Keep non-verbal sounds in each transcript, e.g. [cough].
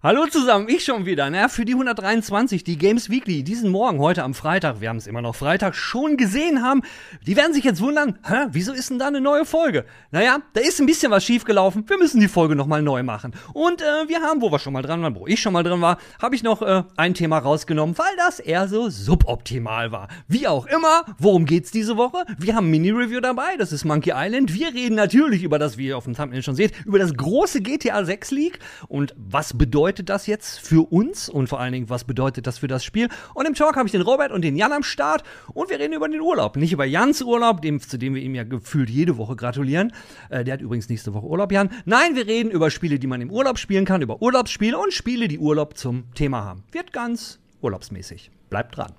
Hallo zusammen, ich schon wieder, ne? Für die 123, die Games Weekly, diesen Morgen, heute am Freitag, wir haben es immer noch Freitag, schon gesehen haben. Die werden sich jetzt wundern, hä, wieso ist denn da eine neue Folge? Naja, da ist ein bisschen was schiefgelaufen, wir müssen die Folge nochmal neu machen. Und äh, wir haben, wo wir schon mal dran waren, wo ich schon mal drin war, habe ich noch äh, ein Thema rausgenommen, weil das eher so suboptimal war. Wie auch immer, worum geht's diese Woche? Wir haben Mini-Review dabei, das ist Monkey Island. Wir reden natürlich über das, wie ihr auf dem Thumbnail schon seht, über das große GTA 6 Leak und was bedeutet bedeutet das jetzt für uns und vor allen Dingen, was bedeutet das für das Spiel? Und im Talk habe ich den Robert und den Jan am Start und wir reden über den Urlaub. Nicht über Jans Urlaub, dem, zu dem wir ihm ja gefühlt jede Woche gratulieren. Äh, der hat übrigens nächste Woche Urlaub, Jan. Nein, wir reden über Spiele, die man im Urlaub spielen kann, über Urlaubsspiele und Spiele, die Urlaub zum Thema haben. Wird ganz urlaubsmäßig. Bleibt dran.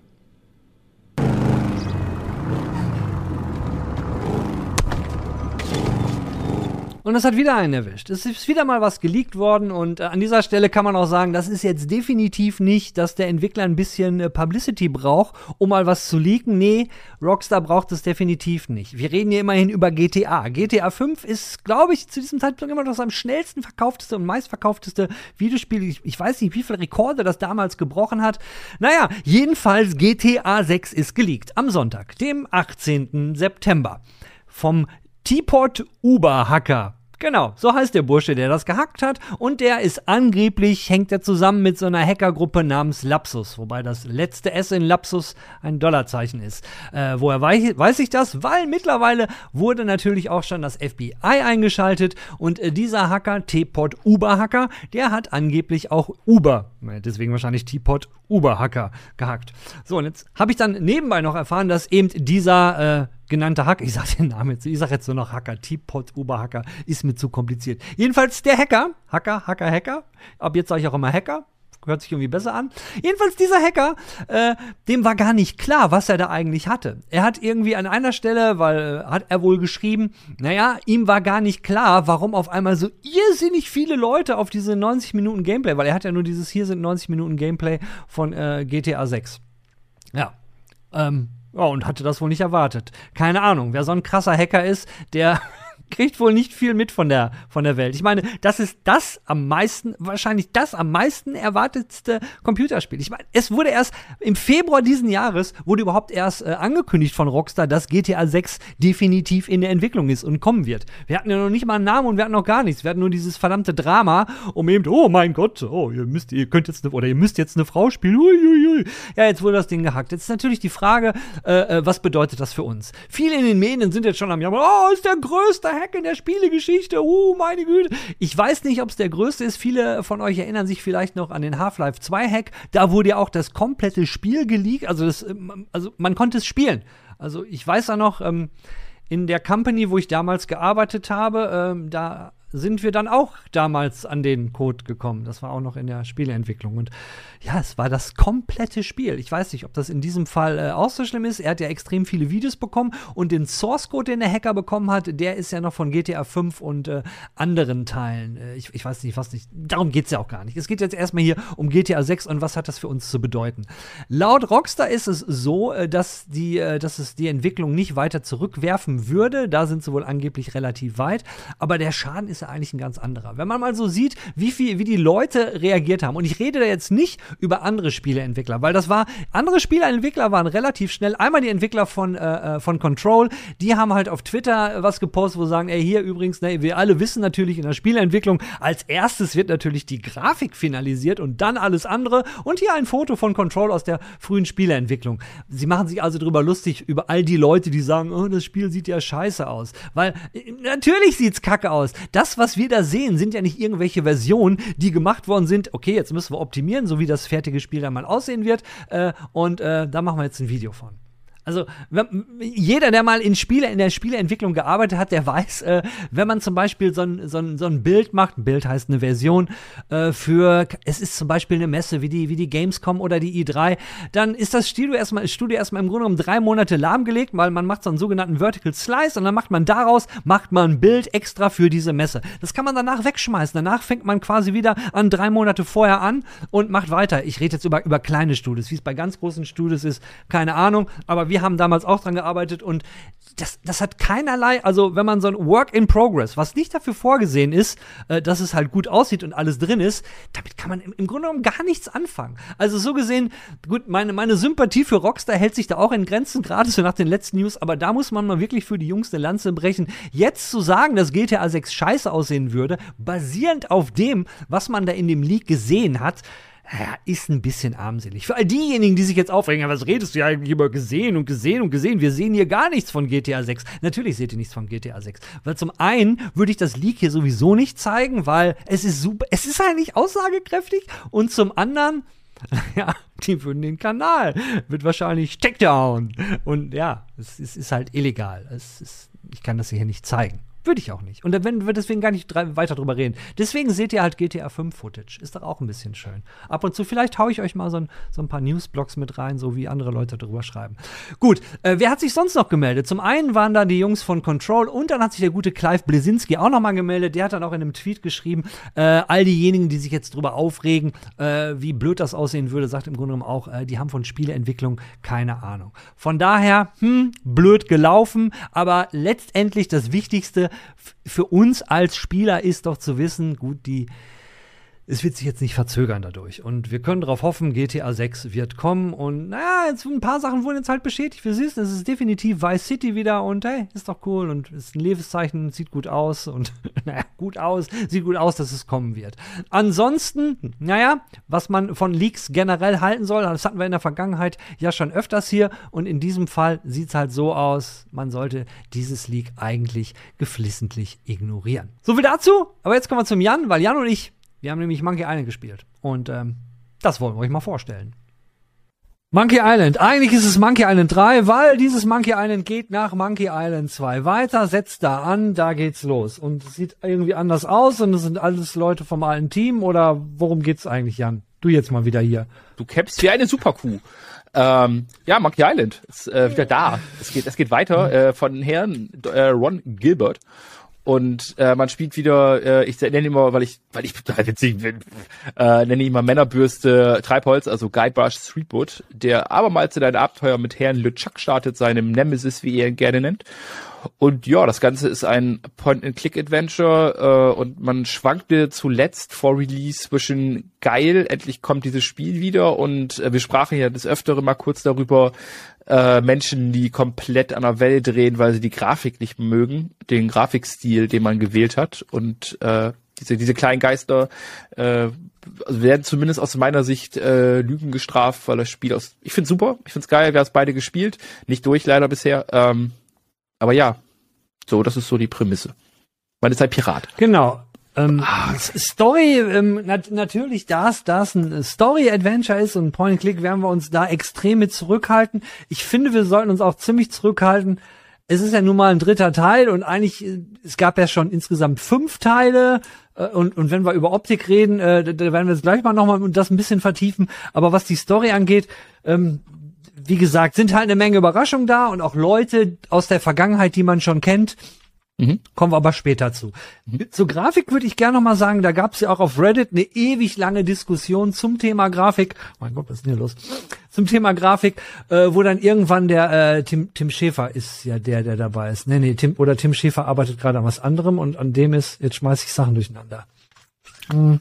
Und es hat wieder einen erwischt. Es ist wieder mal was geleakt worden und äh, an dieser Stelle kann man auch sagen, das ist jetzt definitiv nicht, dass der Entwickler ein bisschen äh, Publicity braucht, um mal was zu leaken. Nee, Rockstar braucht es definitiv nicht. Wir reden hier immerhin über GTA. GTA 5 ist, glaube ich, zu diesem Zeitpunkt immer noch das am schnellsten verkaufteste und meistverkaufteste Videospiel. Ich, ich weiß nicht, wie viele Rekorde das damals gebrochen hat. Naja, jedenfalls GTA 6 ist geleakt am Sonntag, dem 18. September. Vom Teapot Uber Hacker Genau, so heißt der Bursche, der das gehackt hat. Und der ist angeblich, hängt er zusammen mit so einer Hackergruppe namens Lapsus. Wobei das letzte S in Lapsus ein Dollarzeichen ist. Äh, woher weiß, weiß ich das? Weil mittlerweile wurde natürlich auch schon das FBI eingeschaltet. Und äh, dieser Hacker, T-Pod Uber-Hacker, der hat angeblich auch Uber, deswegen wahrscheinlich T-Pod Uber-Hacker gehackt. So, und jetzt habe ich dann nebenbei noch erfahren, dass eben dieser äh, genannte Hacker, ich sage den Namen jetzt, ich sage jetzt nur noch Hacker, Teapot Uberhacker, ist mir zu kompliziert. Jedenfalls der Hacker, Hacker, Hacker, Hacker, ab jetzt sage ich auch immer Hacker, hört sich irgendwie besser an. Jedenfalls dieser Hacker, äh, dem war gar nicht klar, was er da eigentlich hatte. Er hat irgendwie an einer Stelle, weil äh, hat er wohl geschrieben, naja, ihm war gar nicht klar, warum auf einmal so irrsinnig viele Leute auf diese 90 Minuten Gameplay, weil er hat ja nur dieses hier sind 90 Minuten Gameplay von äh, GTA 6. Ja. Ähm, ja, und hatte das wohl nicht erwartet. Keine Ahnung, wer so ein krasser Hacker ist, der kriegt wohl nicht viel mit von der, von der Welt. Ich meine, das ist das am meisten, wahrscheinlich das am meisten erwartetste Computerspiel. Ich meine, es wurde erst im Februar diesen Jahres, wurde überhaupt erst äh, angekündigt von Rockstar, dass GTA 6 definitiv in der Entwicklung ist und kommen wird. Wir hatten ja noch nicht mal einen Namen und wir hatten noch gar nichts. Wir hatten nur dieses verdammte Drama, um eben, oh mein Gott, oh, ihr müsst, ihr könnt jetzt, eine, oder ihr müsst jetzt eine Frau spielen. Uiuiui. Ja, jetzt wurde das Ding gehackt. Jetzt ist natürlich die Frage, äh, äh was bedeutet das für uns? Viele in den Medien sind jetzt schon am Jammern, oh, ist der größte Hack in der Spielegeschichte. Uh, meine Güte. Ich weiß nicht, ob es der größte ist. Viele von euch erinnern sich vielleicht noch an den Half-Life 2 Hack. Da wurde ja auch das komplette Spiel geleakt. Also, das, ähm, also man konnte es spielen. Also ich weiß da noch, ähm, in der Company, wo ich damals gearbeitet habe, ähm, da sind wir dann auch damals an den Code gekommen. Das war auch noch in der Spieleentwicklung. Und ja, es war das komplette Spiel. Ich weiß nicht, ob das in diesem Fall äh, auch so schlimm ist. Er hat ja extrem viele Videos bekommen und den Source Code, den der Hacker bekommen hat, der ist ja noch von GTA 5 und äh, anderen Teilen. Äh, ich, ich, weiß nicht, was nicht. Darum geht es ja auch gar nicht. Es geht jetzt erstmal hier um GTA 6 und was hat das für uns zu bedeuten. Laut Rockstar ist es so, äh, dass, die, äh, dass es die Entwicklung nicht weiter zurückwerfen würde. Da sind sie wohl angeblich relativ weit. Aber der Schaden ist ist ja eigentlich ein ganz anderer. Wenn man mal so sieht, wie viel, wie die Leute reagiert haben. Und ich rede da jetzt nicht über andere Spieleentwickler, weil das war, andere Spieleentwickler waren relativ schnell. Einmal die Entwickler von, äh, äh von Control, die haben halt auf Twitter was gepostet, wo sagen, ey, hier übrigens, ne, wir alle wissen natürlich in der Spieleentwicklung, als erstes wird natürlich die Grafik finalisiert und dann alles andere. Und hier ein Foto von Control aus der frühen Spieleentwicklung. Sie machen sich also darüber lustig, über all die Leute, die sagen, oh, das Spiel sieht ja scheiße aus. Weil äh, natürlich sieht's kacke aus. Das das, was wir da sehen, sind ja nicht irgendwelche Versionen, die gemacht worden sind. Okay, jetzt müssen wir optimieren, so wie das fertige Spiel dann mal aussehen wird. Äh, und äh, da machen wir jetzt ein Video von. Also jeder, der mal in Spiele, in der Spieleentwicklung gearbeitet hat, der weiß, äh, wenn man zum Beispiel so ein, so, ein, so ein Bild macht, Bild heißt eine Version, äh, für, es ist zum Beispiel eine Messe wie die, wie die Gamescom oder die i3, dann ist das Studio erstmal, Studio erstmal im Grunde genommen drei Monate lahmgelegt, weil man macht so einen sogenannten Vertical Slice und dann macht man daraus, macht man ein Bild extra für diese Messe. Das kann man danach wegschmeißen. Danach fängt man quasi wieder an drei Monate vorher an und macht weiter. Ich rede jetzt über, über kleine Studios, wie es bei ganz großen Studios ist, keine Ahnung, aber wir haben damals auch dran gearbeitet und das, das hat keinerlei, also wenn man so ein Work in Progress, was nicht dafür vorgesehen ist, äh, dass es halt gut aussieht und alles drin ist, damit kann man im, im Grunde genommen gar nichts anfangen. Also so gesehen, gut, meine, meine Sympathie für Rockstar hält sich da auch in Grenzen, gerade so nach den letzten News, aber da muss man mal wirklich für die Jungs eine Lanze brechen. Jetzt zu sagen, dass GTA 6 scheiße aussehen würde, basierend auf dem, was man da in dem Leak gesehen hat, ja, ist ein bisschen armselig. Für all diejenigen, die sich jetzt aufregen, was redest du ja eigentlich über gesehen und gesehen und gesehen? Wir sehen hier gar nichts von GTA 6. Natürlich seht ihr nichts von GTA 6. Weil zum einen würde ich das Leak hier sowieso nicht zeigen, weil es ist super, es ist eigentlich aussagekräftig und zum anderen, [laughs] ja, die würden den Kanal, wird wahrscheinlich Takedown. Und ja, es, es ist halt illegal. Es ist, ich kann das hier nicht zeigen. Würde ich auch nicht. Und werden wir deswegen gar nicht weiter drüber reden. Deswegen seht ihr halt GTA 5 Footage. Ist doch auch ein bisschen schön. Ab und zu, vielleicht haue ich euch mal so ein, so ein paar Newsblogs mit rein, so wie andere Leute drüber schreiben. Gut, äh, wer hat sich sonst noch gemeldet? Zum einen waren da die Jungs von Control und dann hat sich der gute Clive Blesinski auch noch mal gemeldet. Der hat dann auch in einem Tweet geschrieben, äh, all diejenigen, die sich jetzt drüber aufregen, äh, wie blöd das aussehen würde, sagt im Grunde genommen auch, äh, die haben von Spieleentwicklung keine Ahnung. Von daher, hm, blöd gelaufen, aber letztendlich das Wichtigste, für uns als Spieler ist doch zu wissen, gut, die es wird sich jetzt nicht verzögern dadurch. Und wir können darauf hoffen, GTA 6 wird kommen. Und naja, jetzt ein paar Sachen wurden jetzt halt bestätigt. Wir sehen es, ist definitiv Vice City wieder und hey, ist doch cool und ist ein Lebenszeichen, sieht gut aus und [laughs] naja, gut aus, sieht gut aus, dass es kommen wird. Ansonsten, naja, was man von Leaks generell halten soll, das hatten wir in der Vergangenheit ja schon öfters hier und in diesem Fall sieht es halt so aus, man sollte dieses Leak eigentlich geflissentlich ignorieren. So viel dazu, aber jetzt kommen wir zum Jan, weil Jan und ich wir haben nämlich Monkey Island gespielt. Und ähm, das wollen wir euch mal vorstellen. Monkey Island. Eigentlich ist es Monkey Island 3, weil dieses Monkey Island geht nach Monkey Island 2 weiter, setzt da an, da geht's los. Und es sieht irgendwie anders aus und es sind alles Leute vom alten Team oder worum geht's eigentlich, Jan? Du jetzt mal wieder hier. Du kämpfst wie eine Superkuh. Ähm, ja, Monkey Island ist äh, wieder da. Es geht, es geht weiter äh, von Herrn äh, Ron Gilbert. Und äh, man spielt wieder, äh, ich nenne immer, weil ich, weil ich total witzig bin, äh, nenne immer Männerbürste Treibholz, also Guybrush Threepwood, der abermals in ein Abenteuer mit Herrn LeChuck startet, seinem Nemesis, wie er ihn gerne nennt. Und ja, das Ganze ist ein Point-and-Click-Adventure äh, und man schwankte zuletzt vor Release zwischen geil, endlich kommt dieses Spiel wieder und äh, wir sprachen ja des Öfteren mal kurz darüber, äh, Menschen, die komplett an der Welle drehen, weil sie die Grafik nicht mögen, den Grafikstil, den man gewählt hat. Und äh, diese, diese kleinen Geister äh, also werden zumindest aus meiner Sicht äh, Lügen gestraft, weil das Spiel aus. Ich find's super, ich find's geil, wir haben es beide gespielt. Nicht durch leider bisher. Ähm, aber ja, so, das ist so die Prämisse. Man ist ein Pirat. Genau. Ähm, ah. Story, ähm, nat natürlich, da es das ein Story-Adventure ist und Point-and-Click, werden wir uns da extrem mit zurückhalten. Ich finde, wir sollten uns auch ziemlich zurückhalten. Es ist ja nun mal ein dritter Teil und eigentlich, äh, es gab ja schon insgesamt fünf Teile äh, und, und wenn wir über Optik reden, äh, da werden wir jetzt gleich mal nochmal das ein bisschen vertiefen. Aber was die Story angeht, ähm, wie gesagt, sind halt eine Menge Überraschungen da und auch Leute aus der Vergangenheit, die man schon kennt, Mhm. Kommen wir aber später zu. Mhm. Zur Grafik würde ich gerne noch mal sagen, da gab es ja auch auf Reddit eine ewig lange Diskussion zum Thema Grafik. mein Gott, was ist denn hier los? Zum Thema Grafik, äh, wo dann irgendwann der äh, Tim, Tim Schäfer ist ja der, der dabei ist. Nee, nee, Tim oder Tim Schäfer arbeitet gerade an was anderem und an dem ist, jetzt schmeiß ich Sachen durcheinander. Mhm.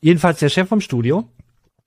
Jedenfalls der Chef vom Studio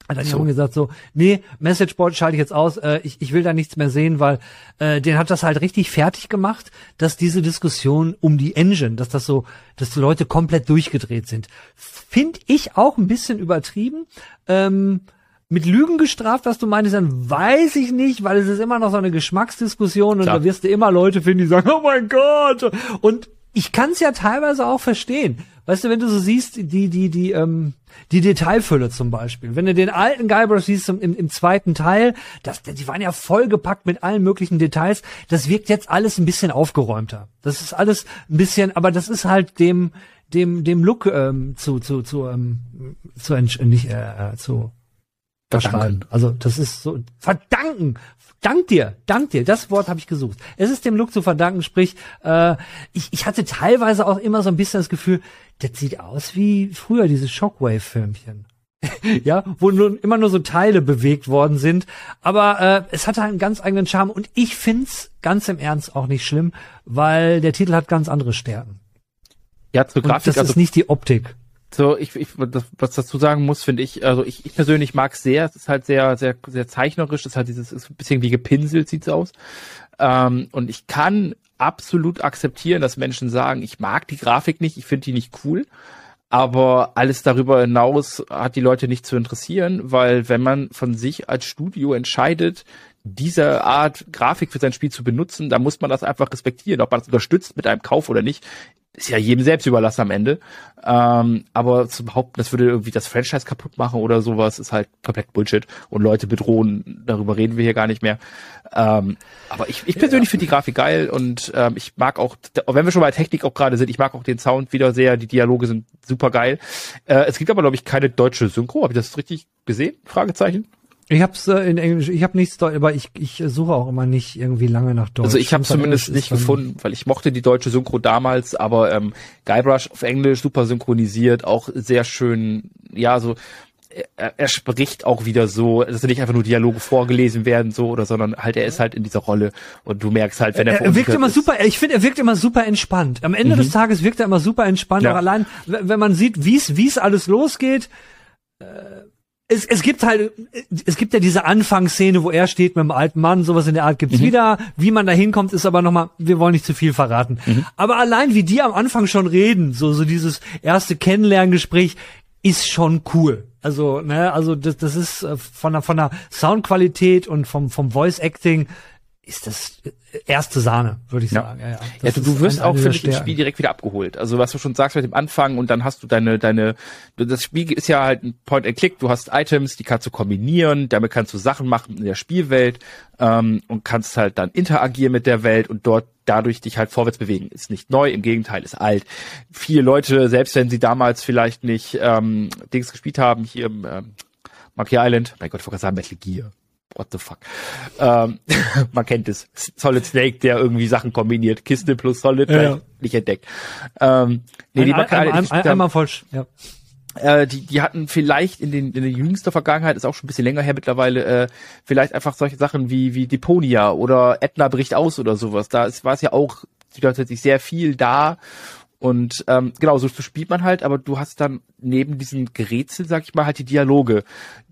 hat dann so. gesagt so, nee, Messageboard schalte ich jetzt aus, äh, ich, ich will da nichts mehr sehen, weil äh, den hat das halt richtig fertig gemacht, dass diese Diskussion um die Engine, dass das so, dass die Leute komplett durchgedreht sind. Find ich auch ein bisschen übertrieben. Ähm, mit Lügen gestraft, was du meinst, dann weiß ich nicht, weil es ist immer noch so eine Geschmacksdiskussion und Klar. da wirst du immer Leute finden, die sagen, oh mein Gott. Und ich kann es ja teilweise auch verstehen. Weißt du, wenn du so siehst, die, die, die, ähm, die Detailfülle zum Beispiel. Wenn du den alten Guybrush siehst im, im zweiten Teil, das, die waren ja vollgepackt mit allen möglichen Details. Das wirkt jetzt alles ein bisschen aufgeräumter. Das ist alles ein bisschen, aber das ist halt dem, dem, dem Look ähm, zu, zu, zu, ähm, zu, nicht, äh, äh zu verschreiben. Also das ist so verdanken. Dank dir, dank dir. Das Wort habe ich gesucht. Es ist dem Look zu verdanken. Sprich, äh, ich, ich hatte teilweise auch immer so ein bisschen das Gefühl, das sieht aus wie früher diese Shockwave-Filmchen. [laughs] ja, wo nur, immer nur so Teile bewegt worden sind. Aber äh, es hatte einen ganz eigenen Charme und ich find's ganz im Ernst auch nicht schlimm, weil der Titel hat ganz andere Stärken. Ja, zur Grafik. Und das also, ist nicht die Optik. So, ich, ich das, was dazu sagen muss, finde ich, also ich, ich persönlich mag es sehr. Es ist halt sehr, sehr, sehr zeichnerisch. Es ist halt dieses, ist ein bisschen wie gepinselt sieht's aus. Ähm, und ich kann absolut akzeptieren, dass Menschen sagen, ich mag die Grafik nicht, ich finde die nicht cool. Aber alles darüber hinaus hat die Leute nicht zu interessieren, weil wenn man von sich als Studio entscheidet, diese Art Grafik für sein Spiel zu benutzen, dann muss man das einfach respektieren. Ob man das unterstützt mit einem Kauf oder nicht, ist ja jedem selbst überlassen am Ende. Ähm, aber zu behaupten, das würde irgendwie das Franchise kaputt machen oder sowas, ist halt komplett Bullshit. Und Leute bedrohen, darüber reden wir hier gar nicht mehr. Ähm, aber ich, ich persönlich ja. finde die Grafik geil und ähm, ich mag auch, wenn wir schon bei Technik auch gerade sind, ich mag auch den Sound wieder sehr, die Dialoge sind super geil. Äh, es gibt aber, glaube ich, keine deutsche Synchro. Habe ich das richtig gesehen? Fragezeichen. Ich hab's äh, in Englisch, ich habe nichts Deutsch, aber ich, ich suche auch immer nicht irgendwie lange nach Deutsch. Also ich habe zumindest nicht gefunden, weil ich mochte die deutsche Synchro damals, aber ähm, Guybrush auf Englisch super synchronisiert, auch sehr schön, ja, so er, er spricht auch wieder so, dass nicht einfach nur Dialoge vorgelesen werden so oder sondern halt er ist halt in dieser Rolle und du merkst halt, wenn er Er wirkt immer ist, super, ich finde, er wirkt immer super entspannt. Am Ende mhm. des Tages wirkt er immer super entspannt, ja. auch allein wenn man sieht, wie es wie es alles losgeht, äh, es, es gibt halt, es gibt ja diese Anfangsszene, wo er steht mit dem alten Mann, sowas in der Art gibt's mhm. wieder. Wie man da hinkommt, ist aber nochmal, wir wollen nicht zu viel verraten. Mhm. Aber allein wie die am Anfang schon reden, so, so dieses erste Kennenlerngespräch, ist schon cool. Also, ne, also das, das ist äh, von der, von der Soundqualität und vom, vom Voice Acting ist das erste Sahne, würde ich sagen. Ja, ja, ja du, du wirst auch, ich, im Spiel direkt wieder abgeholt. Also was du schon sagst mit dem Anfang und dann hast du deine, deine, das Spiel ist ja halt ein Point-and-Click, du hast Items, die kannst du kombinieren, damit kannst du Sachen machen in der Spielwelt ähm, und kannst halt dann interagieren mit der Welt und dort dadurch dich halt vorwärts bewegen. Ist nicht neu, im Gegenteil, ist alt. Viele Leute, selbst wenn sie damals vielleicht nicht ähm, Dings gespielt haben, hier im ähm, Monkey Island, mein Gott, ich wollte sagen Metal Gear what the fuck. Ähm, [laughs] man kennt es. Solid Snake, der irgendwie Sachen kombiniert. Kiste plus Solid, ja, ja. nicht entdeckt. Ähm, nee, ein, die ein, ein, ein, einmal falsch, ja. Äh, die, die hatten vielleicht in den in der jüngster Vergangenheit, ist auch schon ein bisschen länger her mittlerweile, äh, vielleicht einfach solche Sachen wie wie Deponia oder Etna bricht aus oder sowas. Da war es ja auch tatsächlich sehr viel da und ähm, genau, so, so spielt man halt, aber du hast dann neben diesen Gerätsel, sag ich mal, halt die Dialoge,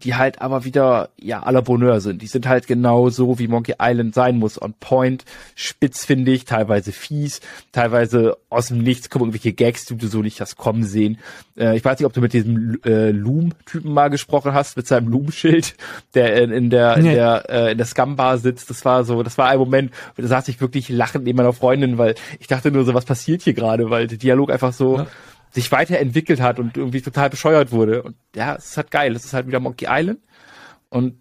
die halt aber wieder, ja, à la Bonheur sind. Die sind halt genau so, wie Monkey Island sein muss. On point, spitz finde ich, teilweise fies, teilweise aus dem Nichts kommen irgendwelche Gags, die du so nicht hast kommen sehen. Äh, ich weiß nicht, ob du mit diesem äh, Loom-Typen mal gesprochen hast, mit seinem Loom-Schild, der in, in der, nee. in der, äh, in der Scum-Bar sitzt. Das war so, das war ein Moment, da saß ich wirklich lachend neben meiner Freundin, weil ich dachte nur so, was passiert hier gerade, weil der Dialog einfach so, ja sich weiterentwickelt hat und irgendwie total bescheuert wurde. Und ja, es ist halt geil. Es ist halt wieder Monkey Island. Und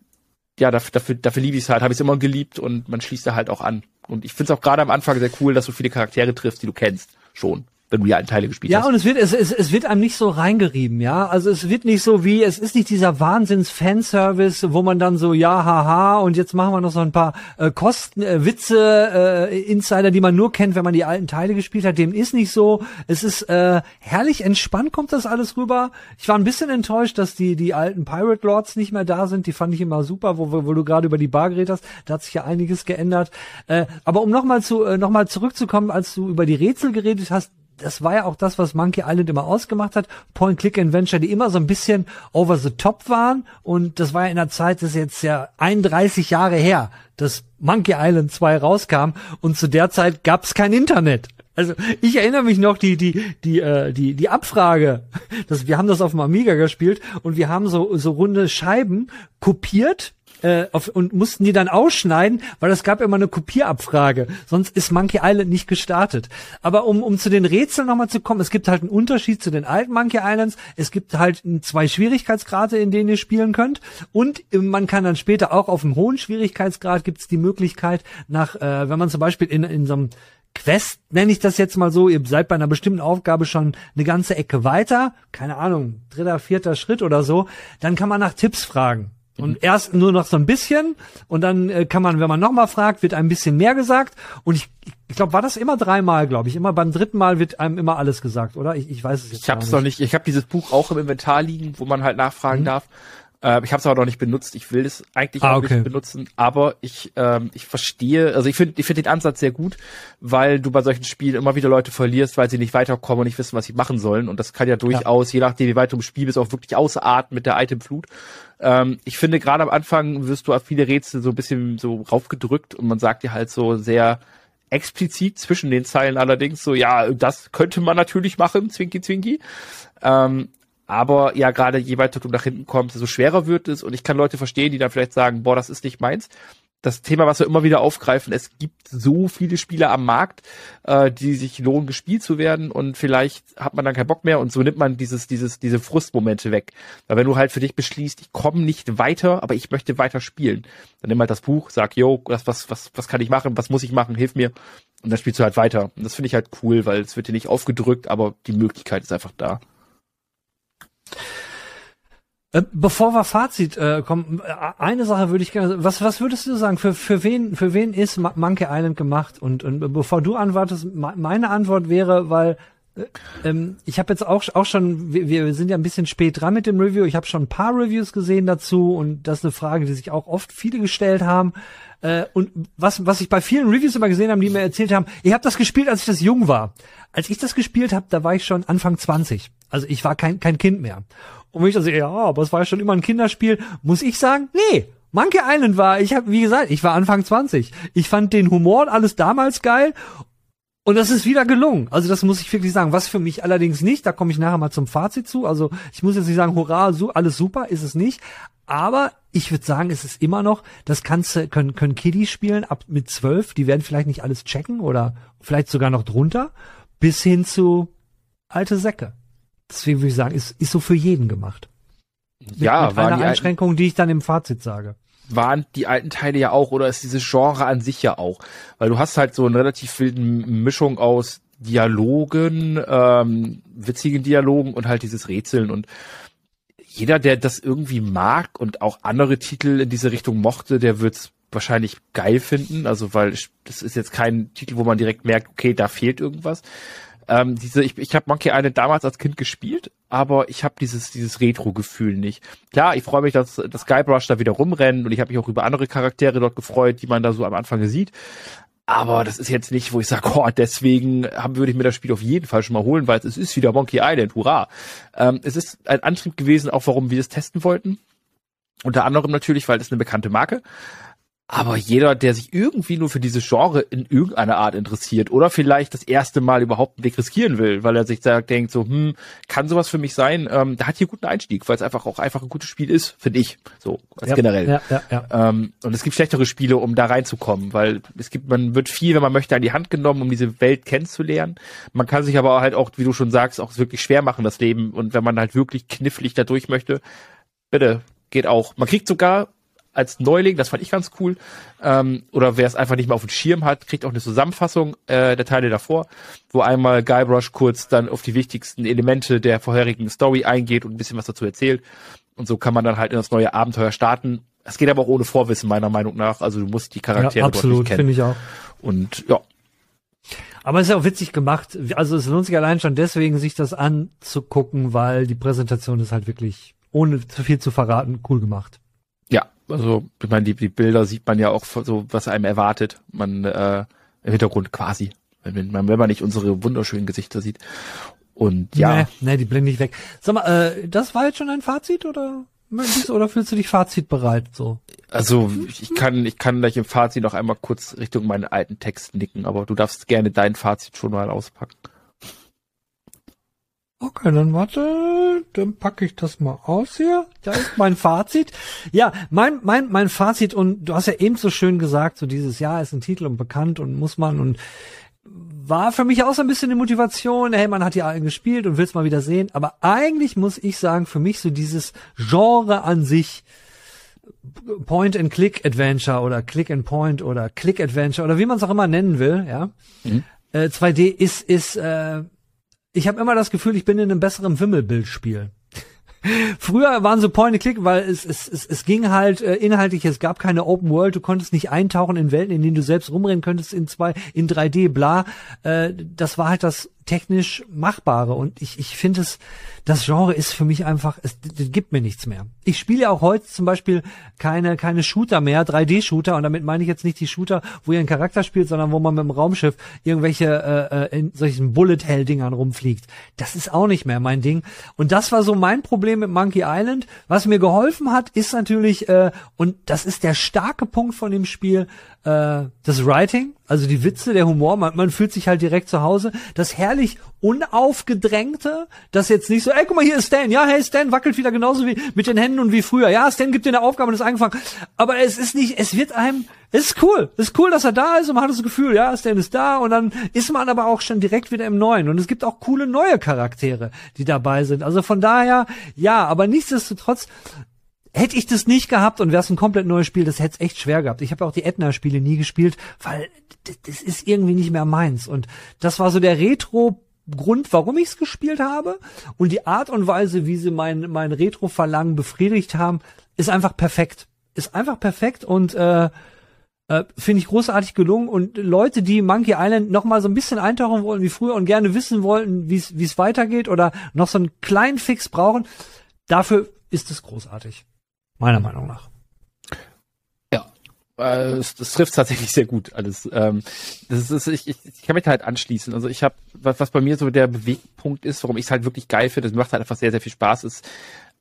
ja, dafür, dafür, dafür liebe ich es halt, habe ich es immer geliebt und man schließt da halt auch an. Und ich finde es auch gerade am Anfang sehr cool, dass du viele Charaktere triffst, die du kennst. Schon wenn du die alten Teile gespielt ja, hast. Ja, und es wird, es, es, es wird einem nicht so reingerieben, ja. Also es wird nicht so wie, es ist nicht dieser Wahnsinns-Fanservice, wo man dann so, ja, haha, und jetzt machen wir noch so ein paar äh, Kosten, äh, Witze, äh, Insider, die man nur kennt, wenn man die alten Teile gespielt hat. Dem ist nicht so. Es ist äh, herrlich entspannt, kommt das alles rüber. Ich war ein bisschen enttäuscht, dass die, die alten Pirate Lords nicht mehr da sind. Die fand ich immer super, wo, wo, wo du gerade über die Bar geredet hast. Da hat sich ja einiges geändert. Äh, aber um nochmal zu, äh, noch mal zurückzukommen, als du über die Rätsel geredet hast, das war ja auch das, was Monkey Island immer ausgemacht hat. Point-Click-Adventure, die immer so ein bisschen over the top waren. Und das war ja in der Zeit, das ist jetzt ja 31 Jahre her, dass Monkey Island 2 rauskam. Und zu der Zeit gab es kein Internet. Also ich erinnere mich noch die die die äh, die die Abfrage. [laughs] Das, wir haben das auf dem Amiga gespielt und wir haben so so runde Scheiben kopiert äh, auf, und mussten die dann ausschneiden, weil es gab immer eine Kopierabfrage. Sonst ist Monkey Island nicht gestartet. Aber um, um zu den Rätseln nochmal zu kommen, es gibt halt einen Unterschied zu den alten Monkey Islands. Es gibt halt zwei Schwierigkeitsgrade, in denen ihr spielen könnt. Und man kann dann später auch auf einem hohen Schwierigkeitsgrad gibt es die Möglichkeit, nach, äh, wenn man zum Beispiel in, in so einem Quest, nenne ich das jetzt mal so, ihr seid bei einer bestimmten Aufgabe schon eine ganze Ecke weiter, keine Ahnung, dritter, vierter Schritt oder so, dann kann man nach Tipps fragen Und erst nur noch so ein bisschen und dann äh, kann man, wenn man nochmal fragt, wird ein bisschen mehr gesagt. Und ich, ich glaube, war das immer dreimal, glaube ich. Immer beim dritten Mal wird einem immer alles gesagt, oder? Ich, ich weiß es jetzt ich hab's nicht. noch nicht. Ich habe dieses Buch auch im Inventar liegen, wo man halt nachfragen mhm. darf. Äh, ich habe es aber noch nicht benutzt. Ich will es eigentlich ah, auch okay. nicht benutzen, aber ich ähm, ich verstehe, also ich finde ich finde den Ansatz sehr gut, weil du bei solchen Spielen immer wieder Leute verlierst, weil sie nicht weiterkommen und nicht wissen, was sie machen sollen. Und das kann ja durchaus, ja. je nachdem, wie weit du im Spiel bist, auch wirklich ausarten mit der Itemflut. Ähm, ich finde, gerade am Anfang wirst du auf viele Rätsel so ein bisschen so raufgedrückt und man sagt dir halt so sehr explizit zwischen den Zeilen allerdings so, ja, das könnte man natürlich machen, Zwinki Zwinki. Ähm, aber ja, gerade je weiter du nach hinten kommst, desto schwerer wird es. Und ich kann Leute verstehen, die dann vielleicht sagen, boah, das ist nicht meins. Das Thema, was wir immer wieder aufgreifen, es gibt so viele Spiele am Markt, äh, die sich lohnen, gespielt zu werden und vielleicht hat man dann keinen Bock mehr und so nimmt man dieses, dieses, diese Frustmomente weg. Weil wenn du halt für dich beschließt, ich komme nicht weiter, aber ich möchte weiter spielen, dann nimm halt das Buch, sag, yo, was, was, was, was kann ich machen, was muss ich machen, hilf mir. Und dann spielst du halt weiter. Und das finde ich halt cool, weil es wird dir nicht aufgedrückt, aber die Möglichkeit ist einfach da. Äh, bevor wir Fazit äh, kommen, äh, eine Sache würde ich gerne, was, was würdest du sagen, für, für wen, für wen ist Monkey Island gemacht? Und, und bevor du antwortest, meine Antwort wäre, weil ähm, ich habe jetzt auch, auch schon, wir, wir sind ja ein bisschen spät dran mit dem Review, ich habe schon ein paar Reviews gesehen dazu und das ist eine Frage, die sich auch oft viele gestellt haben. Äh, und was, was ich bei vielen Reviews immer gesehen habe, die mir erzählt haben, ihr habt das gespielt, als ich das jung war. Als ich das gespielt habe, da war ich schon Anfang 20. Also ich war kein, kein Kind mehr. Und wenn ich das sehe, ja, aber es war ja schon immer ein Kinderspiel, muss ich sagen, nee, Monkey Island war, ich habe, wie gesagt, ich war Anfang 20. Ich fand den Humor alles damals geil und das ist wieder gelungen. Also das muss ich wirklich sagen. Was für mich allerdings nicht, da komme ich nachher mal zum Fazit zu. Also ich muss jetzt nicht sagen, hurra, so, alles super, ist es nicht. Aber ich würde sagen, es ist immer noch, das kannst du, können, können Kiddies spielen ab mit zwölf, die werden vielleicht nicht alles checken oder vielleicht sogar noch drunter, bis hin zu alte Säcke. Deswegen würde ich sagen, ist, ist so für jeden gemacht. Mit, ja, mit einer Einschränkung, alten, die ich dann im Fazit sage. Waren die alten Teile ja auch oder ist dieses Genre an sich ja auch? Weil du hast halt so eine relativ wilden Mischung aus Dialogen, ähm, witzigen Dialogen und halt dieses Rätseln und jeder, der das irgendwie mag und auch andere Titel in diese Richtung mochte, der wird's wahrscheinlich geil finden. Also weil das ist jetzt kein Titel, wo man direkt merkt, okay, da fehlt irgendwas. Ähm, diese, ich, ich habe Monkey Island damals als Kind gespielt, aber ich habe dieses dieses Retro-Gefühl nicht. Klar, ich freue mich, dass das Guybrush da wieder rumrennt und ich habe mich auch über andere Charaktere dort gefreut, die man da so am Anfang sieht. Aber das ist jetzt nicht, wo ich sage, [laughs] oh, deswegen haben, würde ich mir das Spiel auf jeden Fall schon mal holen, weil es ist wieder Monkey Island, hurra. Ähm, es ist ein Antrieb gewesen, auch warum wir es testen wollten. Unter anderem natürlich, weil es eine bekannte Marke. Aber jeder, der sich irgendwie nur für dieses Genre in irgendeiner Art interessiert oder vielleicht das erste Mal überhaupt einen Weg riskieren will, weil er sich da denkt, so, hm, kann sowas für mich sein, ähm, der hat hier guten Einstieg, weil es einfach auch einfach ein gutes Spiel ist, finde ich, so als ja, generell. Ja, ja, ja. Ähm, und es gibt schlechtere Spiele, um da reinzukommen, weil es gibt, man wird viel, wenn man möchte, an die Hand genommen, um diese Welt kennenzulernen. Man kann sich aber halt auch, wie du schon sagst, auch wirklich schwer machen, das Leben. Und wenn man halt wirklich knifflig da durch möchte, bitte, geht auch. Man kriegt sogar als Neuling, das fand ich ganz cool. Ähm, oder wer es einfach nicht mehr auf dem Schirm hat, kriegt auch eine Zusammenfassung äh, der Teile davor, wo einmal Guybrush kurz dann auf die wichtigsten Elemente der vorherigen Story eingeht und ein bisschen was dazu erzählt. Und so kann man dann halt in das neue Abenteuer starten. Es geht aber auch ohne Vorwissen, meiner Meinung nach. Also du musst die Charaktere ja, absolut, dort nicht kennen. finde ich auch. Und ja. Aber es ist ja auch witzig gemacht. Also es lohnt sich allein schon deswegen, sich das anzugucken, weil die Präsentation ist halt wirklich, ohne zu viel zu verraten, cool gemacht. Also ich meine, die, die Bilder sieht man ja auch so, was einem erwartet. Man äh, im Hintergrund quasi, wenn man, wenn man nicht unsere wunderschönen Gesichter sieht. Und ja. Nee, nee, die blenden nicht weg. Sag mal, äh, das war jetzt schon ein Fazit oder? Oder fühlst du dich fazitbereit so? Also ich kann, ich kann gleich im Fazit noch einmal kurz Richtung meinen alten Text nicken, aber du darfst gerne dein Fazit schon mal auspacken. Okay, dann warte, dann packe ich das mal aus hier. Da ist mein Fazit. Ja, mein, mein, mein Fazit und du hast ja eben so schön gesagt, so dieses Jahr ist ein Titel und bekannt und muss man und war für mich auch so ein bisschen die Motivation, hey, man hat ja allen gespielt und will's mal wieder sehen, aber eigentlich muss ich sagen, für mich so dieses Genre an sich, Point and Click Adventure oder Click and Point oder Click Adventure oder wie man es auch immer nennen will, ja. Mhm. Äh, 2D ist ist äh, ich habe immer das Gefühl, ich bin in einem besseren Wimmelbildspiel. [laughs] Früher waren so Point-and-Click, weil es, es, es, es ging halt äh, inhaltlich, es gab keine Open World, du konntest nicht eintauchen in Welten, in denen du selbst rumrennen könntest in zwei, in 3D, bla. Äh, das war halt das technisch Machbare und ich, ich finde es, das Genre ist für mich einfach, es, gibt mir nichts mehr. Ich spiele auch heute zum Beispiel keine, keine Shooter mehr, 3D-Shooter und damit meine ich jetzt nicht die Shooter, wo ihr einen Charakter spielt, sondern wo man mit dem Raumschiff irgendwelche äh, äh in solchen Bullet-Hell-Dingern rumfliegt. Das ist auch nicht mehr mein Ding. Und das war so mein Problem mit Monkey Island. Was mir geholfen hat, ist natürlich, äh, und das ist der starke Punkt von dem Spiel, äh, das Writing, also die Witze, der Humor, man, man fühlt sich halt direkt zu Hause. Das herrlich unaufgedrängte, das jetzt nicht so, ey, guck mal, hier ist Stan, ja, hey, Stan wackelt wieder genauso wie mit den Händen und wie früher. Ja, Stan gibt dir eine Aufgabe und ist angefangen. Aber es ist nicht, es wird einem, es ist cool. Es ist cool, dass er da ist und man hat das Gefühl, ja, Stan ist da und dann ist man aber auch schon direkt wieder im Neuen. Und es gibt auch coole neue Charaktere, die dabei sind. Also von daher, ja, aber nichtsdestotrotz, hätte ich das nicht gehabt und wäre es ein komplett neues Spiel, das hätte es echt schwer gehabt. Ich habe auch die Edna-Spiele nie gespielt, weil das, ist irgendwie nicht mehr meins. Und das war so der Retro- Grund, warum ich es gespielt habe und die Art und Weise, wie sie mein, mein Retro-Verlangen befriedigt haben, ist einfach perfekt. Ist einfach perfekt und äh, äh, finde ich großartig gelungen. Und Leute, die Monkey Island noch mal so ein bisschen eintauchen wollen wie früher und gerne wissen wollten, wie es weitergeht oder noch so einen kleinen Fix brauchen, dafür ist es großartig. Meiner Meinung nach. Ja, äh, das, das trifft tatsächlich sehr gut alles. Ähm, das ist, ich, ich, ich kann mich halt anschließen. Also ich habe, was, was bei mir so der Bewegpunkt ist, warum ich es halt wirklich geil finde, das macht halt einfach sehr, sehr viel Spaß, ist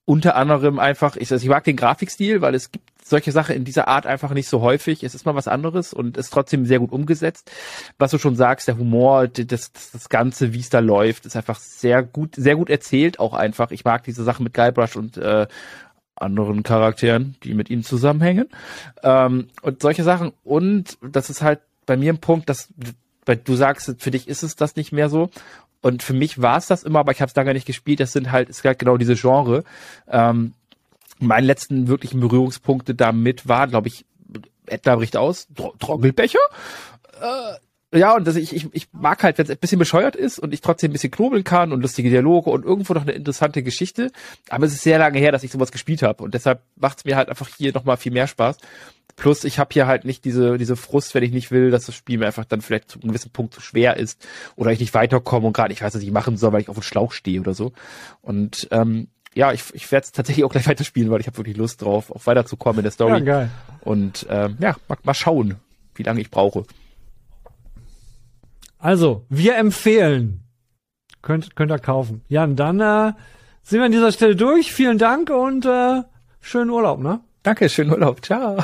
unter anderem einfach, ich, also ich mag den Grafikstil, weil es gibt solche Sachen in dieser Art einfach nicht so häufig. Es ist mal was anderes und ist trotzdem sehr gut umgesetzt. Was du schon sagst, der Humor, das, das, das Ganze, wie es da läuft, ist einfach sehr gut, sehr gut erzählt auch einfach. Ich mag diese Sachen mit Guybrush und äh, anderen Charakteren, die mit ihnen zusammenhängen. Ähm, und solche Sachen. Und das ist halt bei mir ein Punkt, dass du sagst, für dich ist es das nicht mehr so. Und für mich war es das immer, aber ich habe es lange nicht gespielt. Das sind halt, ist halt genau diese Genre. Ähm, meine letzten wirklichen Berührungspunkte damit waren, glaube ich, Edna bricht aus, Trockelbecher. Äh, ja, und das, ich, ich, ich mag halt, wenn es ein bisschen bescheuert ist und ich trotzdem ein bisschen knobeln kann und lustige Dialoge und irgendwo noch eine interessante Geschichte. Aber es ist sehr lange her, dass ich sowas gespielt habe. Und deshalb macht es mir halt einfach hier nochmal viel mehr Spaß. Plus, ich habe hier halt nicht diese, diese Frust, wenn ich nicht will, dass das Spiel mir einfach dann vielleicht zu einem gewissen Punkt zu schwer ist oder ich nicht weiterkomme und gerade nicht weiß, was ich machen soll, weil ich auf dem Schlauch stehe oder so. Und ähm, ja, ich, ich werde es tatsächlich auch gleich [laughs] weiterspielen, weil ich habe wirklich Lust drauf, auch weiterzukommen in der Story. Ja, geil. Und ähm, ja, mal, mal schauen, wie lange ich brauche. Also, wir empfehlen. Könnt, könnt ihr kaufen. Jan, dann äh, sind wir an dieser Stelle durch. Vielen Dank und äh, schönen Urlaub, ne? Danke, schönen Urlaub. Ciao.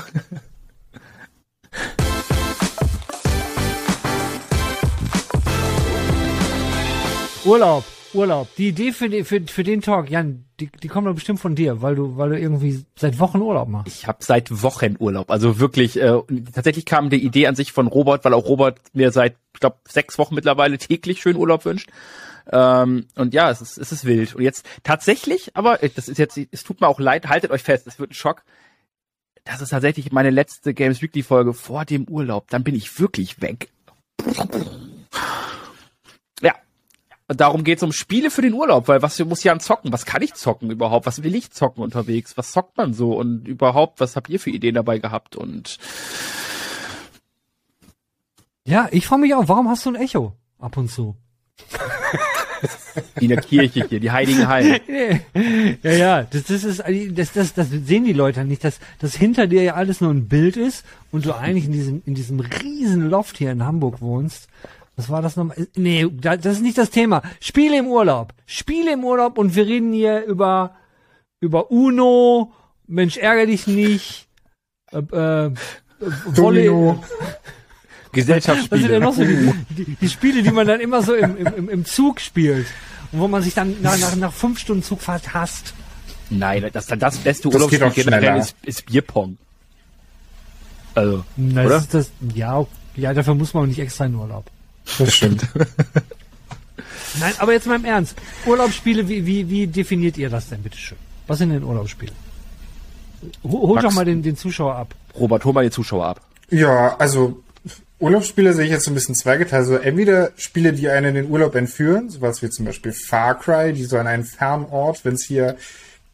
Urlaub. Urlaub. Die Idee für, für, für den Talk, Jan, die, die kommt doch bestimmt von dir, weil du, weil du irgendwie seit Wochen Urlaub machst. Ich habe seit Wochen Urlaub. Also wirklich, äh, tatsächlich kam die Idee an sich von Robert, weil auch Robert mir seit, ich glaube, sechs Wochen mittlerweile täglich schön Urlaub wünscht. Ähm, und ja, es ist, es ist wild. Und jetzt tatsächlich, aber äh, das ist jetzt, es tut mir auch leid, haltet euch fest, es wird ein Schock. Das ist tatsächlich meine letzte Games Weekly Folge vor dem Urlaub. Dann bin ich wirklich weg. Darum geht's um Spiele für den Urlaub, weil was muss Jan zocken? Was kann ich zocken überhaupt? Was will ich zocken unterwegs? Was zockt man so? Und überhaupt, was habt ihr für Ideen dabei gehabt? Und ja, ich frage mich auch, warum hast du ein Echo ab und zu? Wie in der Kirche hier, die heiligen Hallen. [laughs] ja, ja, das, das ist, das, das, das sehen die Leute nicht, dass, dass hinter dir ja alles nur ein Bild ist und du eigentlich in diesem, in diesem riesen Loft hier in Hamburg wohnst was war das nochmal? Nee, das ist nicht das Thema. Spiele im Urlaub. Spiele im Urlaub und wir reden hier über, über Uno, Mensch, ärger dich nicht, äh, äh, Volley. Gesellschaftsspiele. [laughs] Was sind denn noch so die, die, die, Spiele, die man dann immer so im, im, im Zug spielt und wo man sich dann nach, nach, nach fünf Stunden Zugfahrt hasst? Nein, das, das beste Urlaubsspiel generell ist, ist Bierpong. Also, Na, oder? Das, das, ja, ja, dafür muss man nicht extra in Urlaub. Das stimmt. [laughs] Nein, aber jetzt mal im Ernst. Urlaubsspiele, wie, wie, wie definiert ihr das denn, bitteschön? Was sind denn Urlaubsspiele? Hol doch mal den, den Zuschauer ab. Robert, hol mal den Zuschauer ab. Ja, also Urlaubsspiele sehe ich jetzt so ein bisschen zweigeteilt. Also entweder Spiele, die einen in den Urlaub entführen, sowas wie zum Beispiel Far Cry, die so an einen fernen Ort, wenn es hier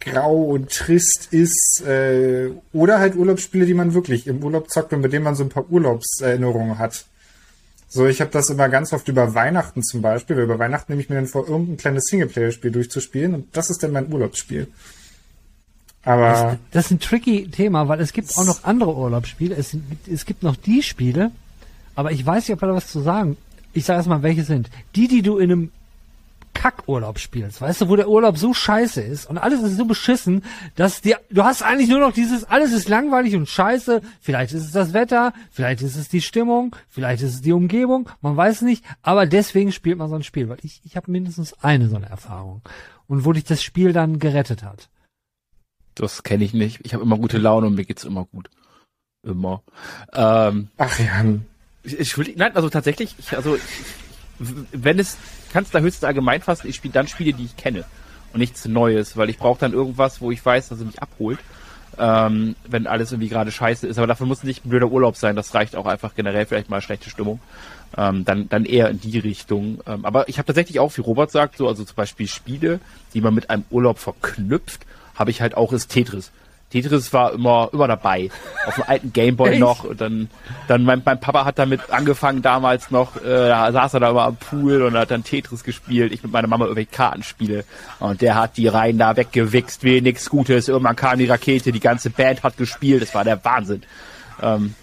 grau und trist ist. Äh, oder halt Urlaubsspiele, die man wirklich im Urlaub zockt und mit denen man so ein paar Urlaubserinnerungen hat. So, ich habe das immer ganz oft über Weihnachten zum Beispiel. Weil über Weihnachten nehme ich mir dann vor, irgendein kleines Singleplayer-Spiel durchzuspielen und das ist dann mein Urlaubsspiel. Aber Das, das ist ein tricky Thema, weil es gibt auch noch andere Urlaubsspiele. Es, gibt- es gibt noch die Spiele, aber ich weiß nicht, ob wir da was zu sagen. Ich sage erstmal, welche sind. Die, die du in einem Kackurlaub spielst, weißt du, wo der Urlaub so scheiße ist und alles ist so beschissen, dass dir, du hast eigentlich nur noch dieses, alles ist langweilig und scheiße, vielleicht ist es das Wetter, vielleicht ist es die Stimmung, vielleicht ist es die Umgebung, man weiß nicht, aber deswegen spielt man so ein Spiel, weil ich, ich habe mindestens eine so eine Erfahrung und wo dich das Spiel dann gerettet hat. Das kenne ich nicht. Ich habe immer gute Laune und mir geht's immer gut. Immer. Ähm, ach ja, ich, ich will, nein, also tatsächlich, ich, also ich, wenn es kannst da höchstens allgemein fassen, ich spiele dann Spiele, die ich kenne und nichts Neues, weil ich brauche dann irgendwas, wo ich weiß, dass es mich abholt. Ähm, wenn alles irgendwie gerade scheiße ist. Aber dafür muss nicht ein blöder Urlaub sein. Das reicht auch einfach generell vielleicht mal schlechte Stimmung. Ähm, dann, dann eher in die Richtung. Ähm, aber ich habe tatsächlich auch, wie Robert sagt, so also zum Beispiel Spiele, die man mit einem Urlaub verknüpft, habe ich halt auch ist Tetris. Tetris war immer immer dabei. Auf dem alten Gameboy noch. Und dann, dann mein, mein Papa hat damit angefangen damals noch, äh, da saß er da immer am Pool und hat dann Tetris gespielt. Ich mit meiner Mama irgendwelche Kartenspiele. Und der hat die Reihen da weggewichst, wie nichts Gutes. Irgendwann kam die Rakete, die ganze Band hat gespielt. Das war der Wahnsinn. Ähm,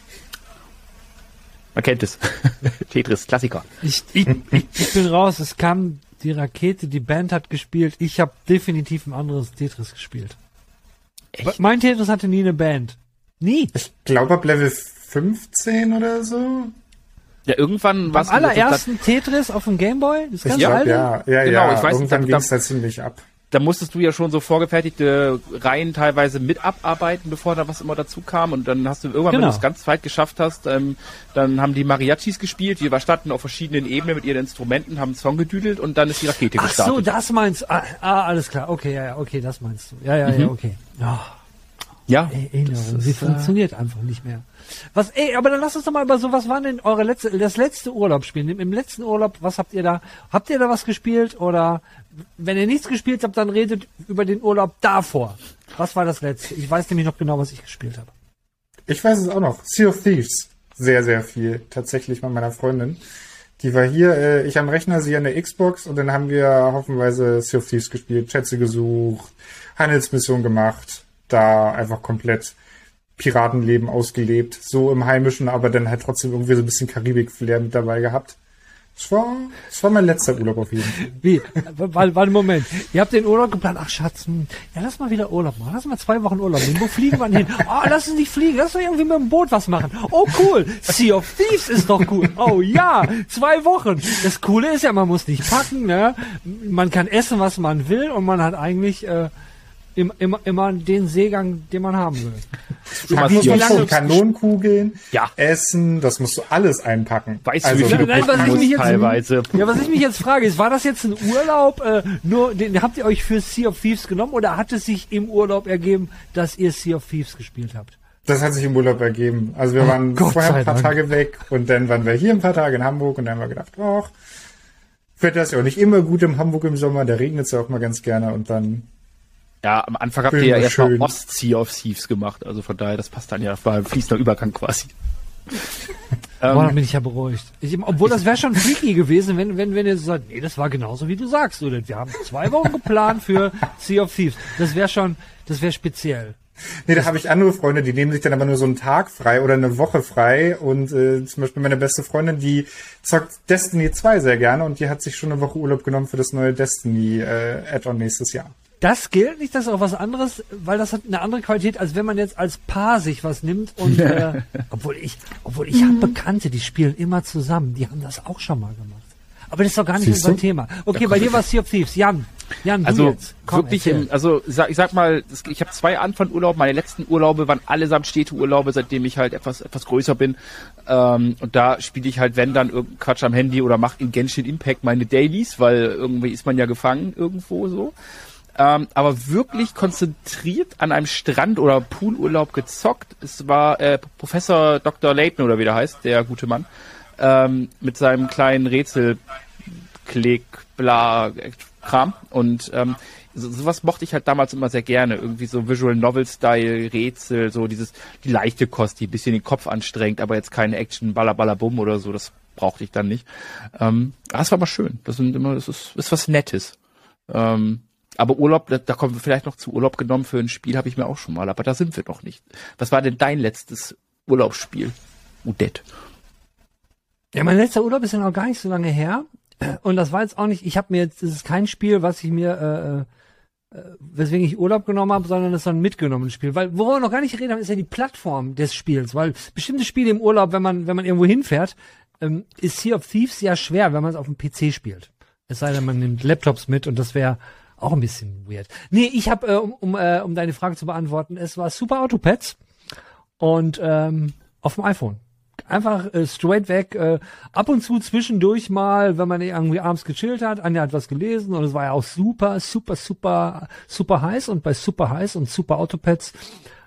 man kennt es. [laughs] Tetris, Klassiker. Ich, ich, ich, ich bin raus, es kam die Rakete, die Band hat gespielt. Ich habe definitiv ein anderes Tetris gespielt. Echt? Mein Tetris hatte nie eine Band. Nie. ich glaube ab Level 15 oder so. Ja, irgendwann Beim was allerersten Tetris auf dem Gameboy, das Ich ganz glaube, alte. ja, ja, Genau, ja. ich weiß, Irgendwann ging es da ziemlich ab. Da musstest du ja schon so vorgefertigte Reihen teilweise mit abarbeiten, bevor da was immer dazu kam. Und dann hast du irgendwann, wenn Genau. du es ganz weit geschafft hast, ähm, dann haben die Mariachis gespielt, die standen auf verschiedenen Ebenen mit ihren Instrumenten, haben einen Song gedüdelt und dann ist die Rakete Ach gestartet. so, das meinst du. Ah, ah, alles klar. Okay, ja, ja, okay, das meinst du. Ja, ja, ja, okay. Ja, ja, Erinnerung, das ist, sie äh, funktioniert einfach nicht mehr. Was, ey, aber dann lasst uns doch mal über so, was war denn eure letzte, das letzte Urlaubsspiel? Im, Im letzten Urlaub, was habt ihr da, habt ihr da was gespielt oder wenn ihr nichts gespielt habt, dann redet über den Urlaub davor. Was war das letzte? Ich weiß nämlich noch genau, was ich gespielt habe. Ich weiß es auch noch. Sea of Thieves. Sehr, sehr viel. Tatsächlich mit meiner Freundin. Die war hier, äh, ich am Rechner, sie an der Xbox und dann haben wir hoffenweise Sea of Thieves gespielt, Schätze gesucht, Handelsmission gemacht, da einfach komplett Piratenleben ausgelebt, so im Heimischen, aber dann halt trotzdem irgendwie so ein bisschen Karibik-Flair mit dabei gehabt. Es war, es war mein letzter Urlaub auf jeden Fall. Wie? Warte, warte, Moment. Ihr habt den Urlaub geplant. Ach, Schatz, hm, ja, lass mal wieder Urlaub machen. Lass mal zwei Wochen Urlaub nehmen. Wo fliegen wir hin? [laughs] Oh, lass uns nicht fliegen. Lass uns irgendwie mit dem Boot was machen. Oh, cool. Sea of Thieves ist doch cool. Oh, ja. Zwei Wochen. Das Coole ist ja, man muss nicht packen, ne? Man kann essen, was man will und man hat eigentlich, äh, immer, immer, immer den Seegang, den man haben will. schon mal Packen muss Sea man of schon Thieves Kanonenkugeln, Ja. Essen, das musst du alles einpacken. Weißt also, du, wie du Nein, was ich mich musst jetzt- teilweise. Ja, was ich mich jetzt frage, ist, war das jetzt ein Urlaub, äh, nur, den habt ihr euch für Sea of Thieves genommen oder hat es sich im Urlaub ergeben, dass ihr Sea of Thieves gespielt habt? Das hat sich im Urlaub ergeben. Also wir waren Gott vorher ein paar Dank. Tage weg und dann waren wir hier ein paar Tage in Hamburg und dann haben wir gedacht, ach, Wetter ist ja auch nicht immer gut im Hamburg im Sommer, da regnet es ja auch mal ganz gerne und dann Ja, am Anfang habt ihr ja erstmal. Ostsea of Thieves gemacht. Also von daher, das passt dann ja, das war ein fließender Übergang quasi. [laughs] Boah, ähm, dann bin ich ja beruhigt. Ich, obwohl das wäre schon freaky gewesen, wenn, wenn, wenn ihr so sagt, nee, das war genauso wie du sagst, oder? Wir haben zwei Wochen geplant für Sea of Thieves. Das wäre schon, das wäre speziell. Nee, da habe ich andere Freunde, die nehmen sich dann aber nur so einen Tag frei oder eine Woche frei. Und äh, zum Beispiel meine beste Freundin, die zockt Destiny 2 sehr gerne und die hat sich schon eine Woche Urlaub genommen für das neue Destiny äh, Add-on nächstes Jahr. Das gilt nicht, das ist auch was anderes, weil das hat eine andere Qualität, als wenn man jetzt als Paar sich was nimmt und äh, obwohl ich, obwohl ich habe Bekannte, die spielen immer zusammen, die haben das auch schon mal gemacht. Aber das ist doch gar nicht Siehst unser du? Thema. Okay, bei dir war Sea of Thieves. Jan, Jan, du Also jetzt. Komm, wirklich, im, also ich sag, ich sag mal, ich habe zwei Urlaub. Meine letzten Urlaube waren allesamt Städteurlaube, seitdem ich halt etwas etwas größer bin. Ähm, und da spiele ich halt, wenn dann irgendein Quatsch am Handy oder mache in Genshin Impact meine Dailies, weil irgendwie ist man ja gefangen irgendwo so. Ähm, aber wirklich konzentriert an einem Strand oder Poolurlaub gezockt. Es war äh, Professor Dr. Layton oder wie der heißt, der gute Mann, ähm, mit seinem kleinen Rätsel Klick, bla, Kram. Und ähm, so, sowas mochte ich halt damals immer sehr gerne. Irgendwie so Visual Novel-Style, Rätsel, so dieses, die leichte Kost, die ein bisschen den Kopf anstrengt, aber jetzt keine Action, Ballerballerbum oder so, das brauchte ich dann nicht. Ähm, das war mal schön. Das sind immer, das ist, ist was Nettes. Ähm, aber Urlaub, da, da kommen wir vielleicht noch zu Urlaub genommen für ein Spiel, habe ich mir auch schon mal, aber da sind wir noch nicht. Was war denn dein letztes Urlaubsspiel, Odette? Ja, mein letzter Urlaub ist ja noch gar nicht so lange her. Und das war jetzt auch nicht, ich habe mir jetzt, das ist kein Spiel, was ich mir, äh, äh, weswegen ich Urlaub genommen habe, sondern es ist ein mitgenommenes Spiel. Weil, worüber wir noch gar nicht geredet haben, ist ja die Plattform des Spiels. Weil bestimmte Spiele im Urlaub, wenn man, wenn man irgendwo hinfährt, ähm, ist Sea of Thieves ja schwer, wenn man es auf dem PC spielt. Es sei denn, man nimmt Laptops mit und das wäre auch ein bisschen weird. Nee, ich habe, äh, um, um, äh, um deine Frage zu beantworten, es war Super Autopads und ähm, auf dem iPhone. Einfach äh, straight weg, äh, ab und zu zwischendurch mal, wenn man irgendwie abends gechillt hat, Anja hat was gelesen und es war ja auch super, super, super, super heiß und bei super heiß und super Autopads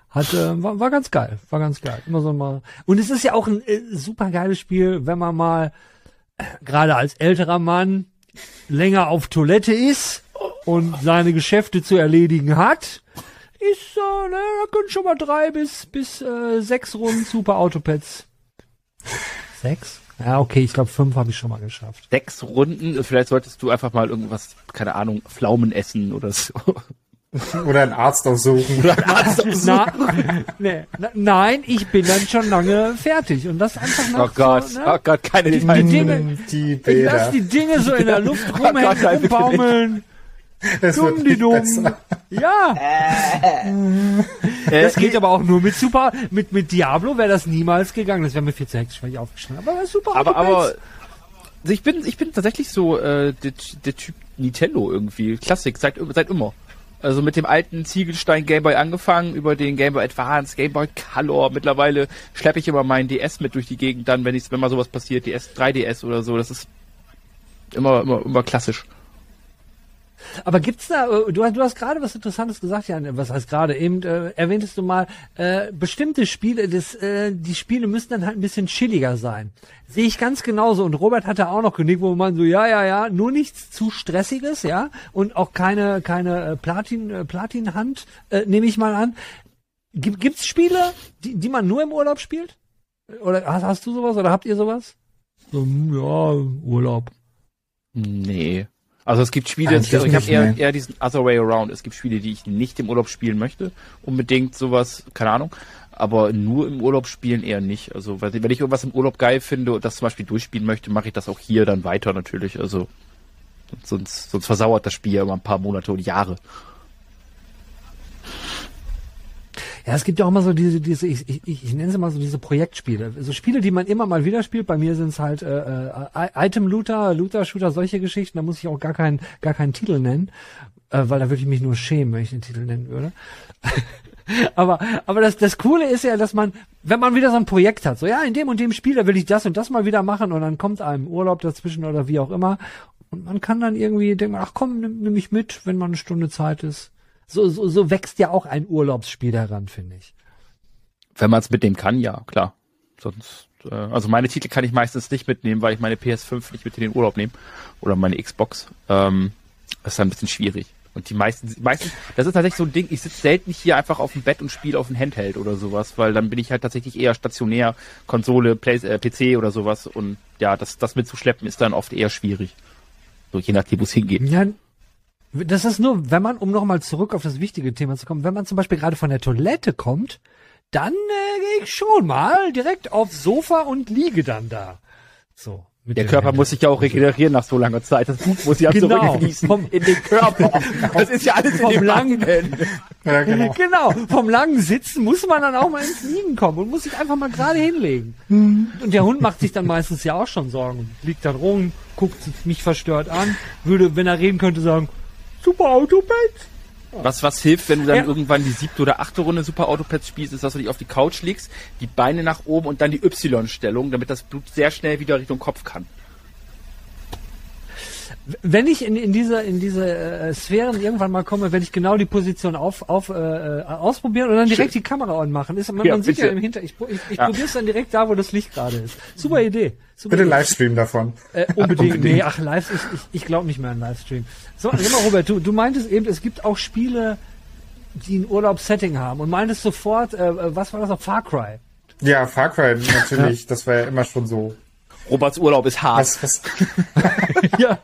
hat, äh, war, war ganz geil, war ganz geil. Immer so mal. Und es ist ja auch ein äh, super geiles Spiel, wenn man mal äh, gerade als älterer Mann länger auf Toilette ist und seine Geschäfte zu erledigen hat, ist, äh, ne, da können schon mal drei bis, bis äh, sechs Runden Super Autopads. Sechs? Ja, okay, ich glaube fünf habe ich schon mal geschafft. Sechs Runden, vielleicht solltest du einfach mal irgendwas, keine Ahnung, Pflaumen essen oder so. [laughs] Oder einen Arzt aufsuchen. Oder einen Arzt Na, [laughs] nee, na, nein, ich bin dann schon lange fertig und das einfach nach Oh Gott, so, ne? oh Gott, keine Die Details. Dinge- die Ich lass Bilder. die Dinge so in der Luft [laughs] Oh Gott, rumhängen, nein, bitte rumbaumeln. Es Dumm die dumm. besser. Ja, Äh, das geht aber auch nur mit Super, mit, mit Diablo wäre das niemals gegangen. Das wäre mir viel zu hektisch, weil ich aufgeschnitten Aber Super aber, aber also ich bin, ich bin tatsächlich so äh, der, der Typ Nintendo irgendwie. Klassik, seit, seit immer. Also mit dem alten Ziegelstein Game Boy angefangen, über den Game Boy Advance, Game Boy Color. Mittlerweile schleppe ich immer meinen DS mit durch die Gegend dann, wenn ich, wenn mal sowas passiert, DS, 3DS oder so. Das ist immer, immer, immer klassisch. Aber gibt's da, äh, du, hast- du hast gerade was Interessantes gesagt, Jan, was heißt gerade, eben äh, erwähntest du mal, äh, bestimmte Spiele, das, äh, die Spiele müssen dann halt ein bisschen chilliger sein. Sehe ich ganz genauso. Und Robert hatte auch noch genickt, wo man so, ja, ja, ja, nur nichts zu stressiges, ja, und auch keine, keine äh, Platin, äh, Platin-Hand, äh, nehme ich mal an. Gibt, gibt's Spiele, die, die man nur im Urlaub spielt? Oder hast, hast du sowas oder habt ihr sowas? So, hm, ja, Urlaub. Nee. Also es gibt Spiele, Eigentlich also ich habe eher, eher diesen Other Way Around. Es gibt Spiele, die ich nicht im Urlaub spielen möchte. Unbedingt sowas, keine Ahnung. Aber nur im Urlaub spielen eher nicht. Also wenn ich irgendwas im Urlaub geil finde und das zum Beispiel durchspielen möchte, mache ich das auch hier dann weiter natürlich. Also sonst, sonst versauert das Spiel ja immer ein paar Monate und Jahre. Ja, es gibt ja auch immer so diese, diese ich, ich, ich nenne sie mal so diese Projektspiele. So Spiele, die man immer mal wieder spielt. Bei mir sind es halt äh, äh, Item-Looter, Looter-Shooter, solche Geschichten. Da muss ich auch gar keinen, gar keinen Titel nennen, äh, weil da würde ich mich nur schämen, wenn ich den Titel nennen würde. [laughs] aber aber das, das Coole ist ja, dass man, wenn man wieder so ein Projekt hat, so ja, in dem und dem Spiel, da will ich das und das mal wieder machen und dann kommt einem Urlaub dazwischen oder wie auch immer. Und man kann dann irgendwie denken, ach komm, nimm, nimm mich mit, wenn mal eine Stunde Zeit ist. So, so, so wächst ja auch ein Urlaubsspiel heran, finde ich. Wenn man es mitnehmen kann, ja, klar. Sonst, äh, also meine Titel kann ich meistens nicht mitnehmen, weil ich meine PS5 nicht mit in den Urlaub nehme. Oder meine Xbox. Ähm, das ist dann ein bisschen schwierig. Und die meisten, die meisten, das ist tatsächlich so ein Ding, ich sitze selten hier einfach auf dem Bett und spiele auf dem Handheld oder sowas, weil dann bin ich halt tatsächlich eher stationär, Konsole, Play, äh, PC oder sowas. Und ja, das, das mitzuschleppen ist dann oft eher schwierig. So, je nachdem, wo es hingeht. Ja, das ist nur, wenn man, um nochmal zurück auf das wichtige Thema zu kommen, wenn man zum Beispiel gerade von der Toilette kommt, dann äh, gehe ich schon mal direkt aufs Sofa und liege dann da. So. mit Der den Körper Händen. muss sich ja auch regenerieren nach so langer Zeit. Das Blut muss ja Genau. zurückfließen Vom- in den Körper. Das ist ja alles in Vom dem langen- Magen. [laughs] Ja, genau. Genau, vom langen Sitzen muss man dann auch mal ins Liegen kommen und muss sich einfach mal gerade hinlegen. Und der Hund macht sich dann meistens ja auch schon Sorgen. Liegt dann rum, guckt mich verstört an, würde, wenn er reden könnte, sagen, super Autobett. Was, was hilft, wenn du dann Ja. irgendwann die siebte oder achte Runde Super Autopads spielst, ist, dass du dich auf die Couch legst, die Beine nach oben und dann die Y-Stellung, damit das Blut sehr schnell wieder Richtung Kopf kann. Wenn ich in, in diese, in diese äh, Sphären irgendwann mal komme, werde ich genau die Position auf, auf, äh, äh ausprobieren und dann direkt die Kamera anmachen. Ist, man, Ja, man sieht bitte. ja im Hinter, ich, ich, ich Ja. probiere es dann direkt da, wo das Licht gerade ist. Super Idee. Super Bitte Idee. Livestream davon. Äh, unbedingt. Unbedingt. [laughs] Nee, ach, live, ich, ich, ich glaube nicht mehr an Livestream. So, sag mal, Robert, du, du meintest eben, es gibt auch Spiele, die ein Urlaubssetting haben und meintest sofort, äh, was war das noch? Far Cry. Ja, Far Cry natürlich, das war ja immer schon so. Roberts Urlaub ist hart. Was, was, [laughs] ja.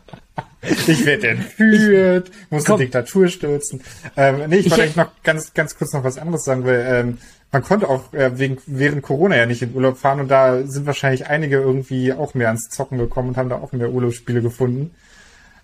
Ich werde entführt, muss die Diktatur stürzen. Ähm, nee, ich, Ich- wollte eigentlich noch ganz, ganz kurz noch was anderes sagen, weil ähm, man konnte auch äh, wegen, während Corona ja nicht in Urlaub fahren und da sind wahrscheinlich einige irgendwie auch mehr ans Zocken gekommen und haben da auch mehr Urlaubsspiele gefunden.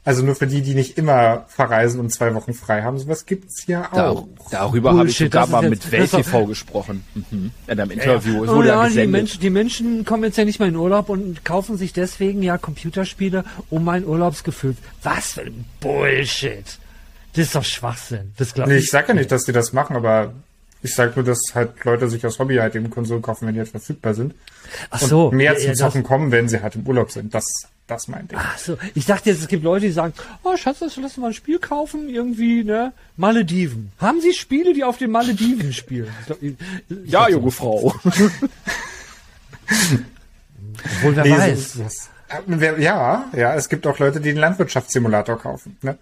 Also nur für die, die nicht immer verreisen und zwei Wochen frei haben. Sowas gibt's ja Da, auch. darüber habe ich sogar mal jetzt- mit das Welt ist doch- TV gesprochen. Mhm. In einem Interview. Es Oh wurde ja ja, die. Menschen, die Menschen kommen jetzt ja nicht mehr in Urlaub und kaufen sich deswegen ja Computerspiele um mein Urlaubsgefühl. Was für ein Bullshit. Das ist doch Schwachsinn. Das glaube Nee, ich. ich sage ja nicht, dass die das machen, aber ich sage nur, dass halt Leute sich aus Hobby halt eben Konsolen kaufen, wenn die halt verfügbar sind. Ach so. Mehr ja, zum ja, Zocken kommen, wenn sie halt im Urlaub sind. Das, das meinte ich. Ach so, ich dachte jetzt, es gibt Leute, die sagen, oh Schatz, lass uns mal ein Spiel kaufen, irgendwie, ne? Malediven. Haben Sie Spiele, die auf den Malediven spielen? Ich glaub, ich- ich Ja, junge Frau. [laughs] Obwohl, wer Nee, so weiß. ist das. Äh, Ja, ja, es gibt auch Leute, die den Landwirtschaftssimulator kaufen. Ne?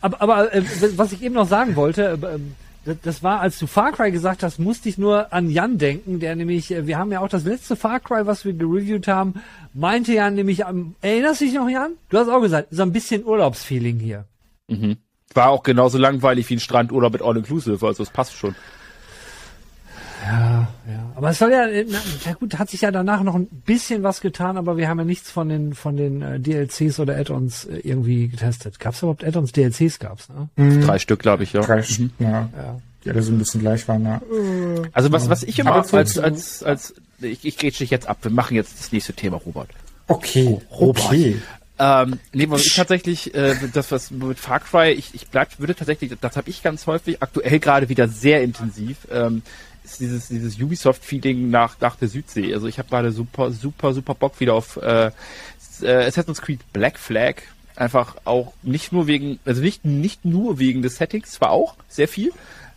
Aber, aber äh, was ich eben noch sagen wollte, äh, ähm, das- war, als du Far Cry gesagt hast, musste ich nur an Jan denken, der nämlich, äh, wir haben ja auch das letzte Far Cry, was wir gereviewt haben, meinte ja nämlich, erinnerst du dich noch, Jan? Du hast auch gesagt, so ein bisschen Urlaubsfeeling hier. War auch genauso langweilig wie ein Strandurlaub mit All-Inclusive, also es passt schon. Ja, ja. Aber es soll ja, äh, na, na gut, hat sich ja danach noch ein bisschen was getan, aber wir haben ja nichts von den von den äh, DLCs oder Add-ons äh, irgendwie getestet. Gab's überhaupt Add-ons? DLCs gab's, ne? Drei Stück, glaube ich, ja. Drei Stück, ja, die alle so ein bisschen gleich waren. Ja. Also was, was ich immer als, als, als, ich, ich grätsch dich jetzt ab. Wir machen jetzt das nächste Thema, Robert. Okay, Robert. okay. Ähm, nee, was ich tatsächlich, äh, das was mit Far Cry, ich, ich bleib, würde tatsächlich, das habe ich ganz häufig, aktuell gerade wieder sehr intensiv, ähm, ist dieses, dieses Ubisoft-Feeling nach, nach der Südsee. Also ich habe gerade super, super, super Bock wieder auf äh, äh, Assassin's Creed Black Flag. Einfach auch nicht nur wegen, also nicht, nicht nur wegen des Settings, zwar auch sehr viel,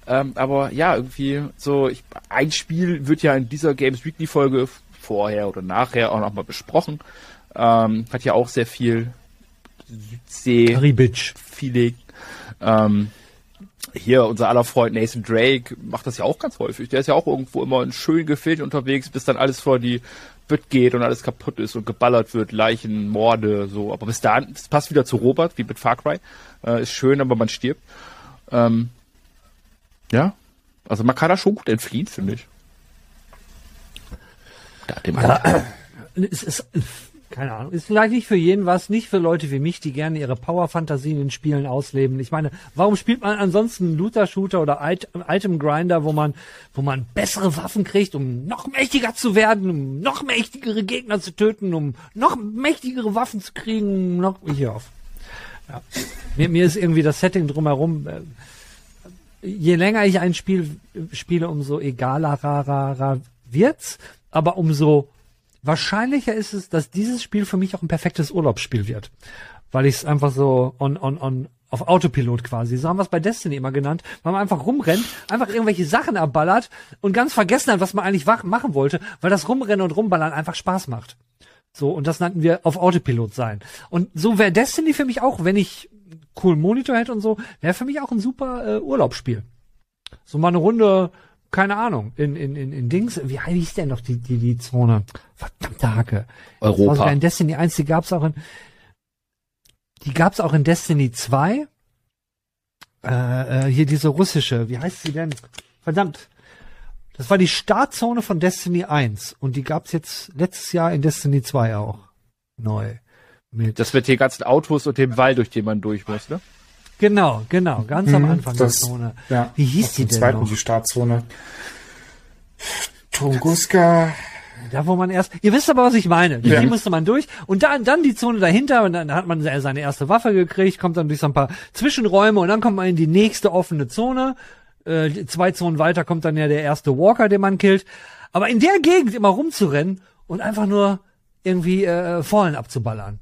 ähm, aber ja, irgendwie so, ich, ein Spiel wird ja in dieser Games Weekly Folge vorher oder nachher auch nochmal besprochen. Ähm, hat ja auch sehr viel Südsee Karibitsch. Feeling. Ähm, hier, unser aller Freund Nathan Drake macht das ja auch ganz häufig. Der ist ja auch irgendwo immer in schön gefilmt unterwegs, bis dann alles vor die Bütt geht und alles kaputt ist und geballert wird, Leichen, Morde, so. Aber bis dahin, das passt wieder zu Robert, wie mit Far Cry. Äh, ist schön, aber man stirbt. Ähm, ja. Also man kann da schon gut entfliehen, finde ich. Da, dem es ist, keine Ahnung, ist vielleicht nicht für jeden was, nicht für Leute wie mich, die gerne ihre Power-Fantasien in Spielen ausleben. Ich meine, warum spielt man ansonsten Looter-Shooter oder It- Item-Grinder, wo man, wo man bessere Waffen kriegt, um noch mächtiger zu werden, um noch mächtigere Gegner zu töten, um noch mächtigere Waffen zu kriegen, um noch, hier auf. Ja. Mir, mir ist irgendwie das Setting drumherum, äh, je länger ich ein Spiel spiele, umso egaler ra, ra, ra wird's, aber umso wahrscheinlicher ist es, dass dieses Spiel für mich auch ein perfektes Urlaubsspiel wird. Weil ich es einfach so on, on, on, auf Autopilot quasi. So haben wir es bei Destiny immer genannt, weil man einfach rumrennt, einfach irgendwelche Sachen abballert und ganz vergessen hat, was man eigentlich machen wollte, weil das Rumrennen und Rumballern einfach Spaß macht. So, und das nannten wir auf Autopilot sein. Und so wäre Destiny für mich auch, wenn ich coolen Monitor hätte und so, wäre für mich auch ein super äh, Urlaubsspiel. So mal eine Runde, keine Ahnung, in, in, in, in Dings, wie hieß denn noch die, die, die Zone? Verdammte Hacke. Das war Europa. in Destiny 1, die gab's auch in, die gab's auch in Destiny 2. Äh, äh, hier diese russische, wie heißt sie denn? Verdammt. Das war die Startzone von Destiny 1 und die gab's jetzt letztes Jahr in Destiny 2 auch. Neu. Mit. Das mit den ganzen Autos und dem Wall, durch den man durch muss, ne? Genau, genau, ganz am Mhm, Anfang das- der Zone. Ja, Wie hieß die denn zweiten, noch? die Startzone. Tunguska. Da, wo man erst, ihr wisst aber, was ich meine. Die Ja. musste man durch und dann, dann die Zone dahinter und dann hat man seine erste Waffe gekriegt, kommt dann durch so ein paar Zwischenräume und dann kommt man in die nächste offene Zone. Äh, zwei Zonen weiter kommt dann ja der erste Walker, den man killt. Aber in der Gegend immer rumzurennen und einfach nur irgendwie äh, Fallen abzuballern.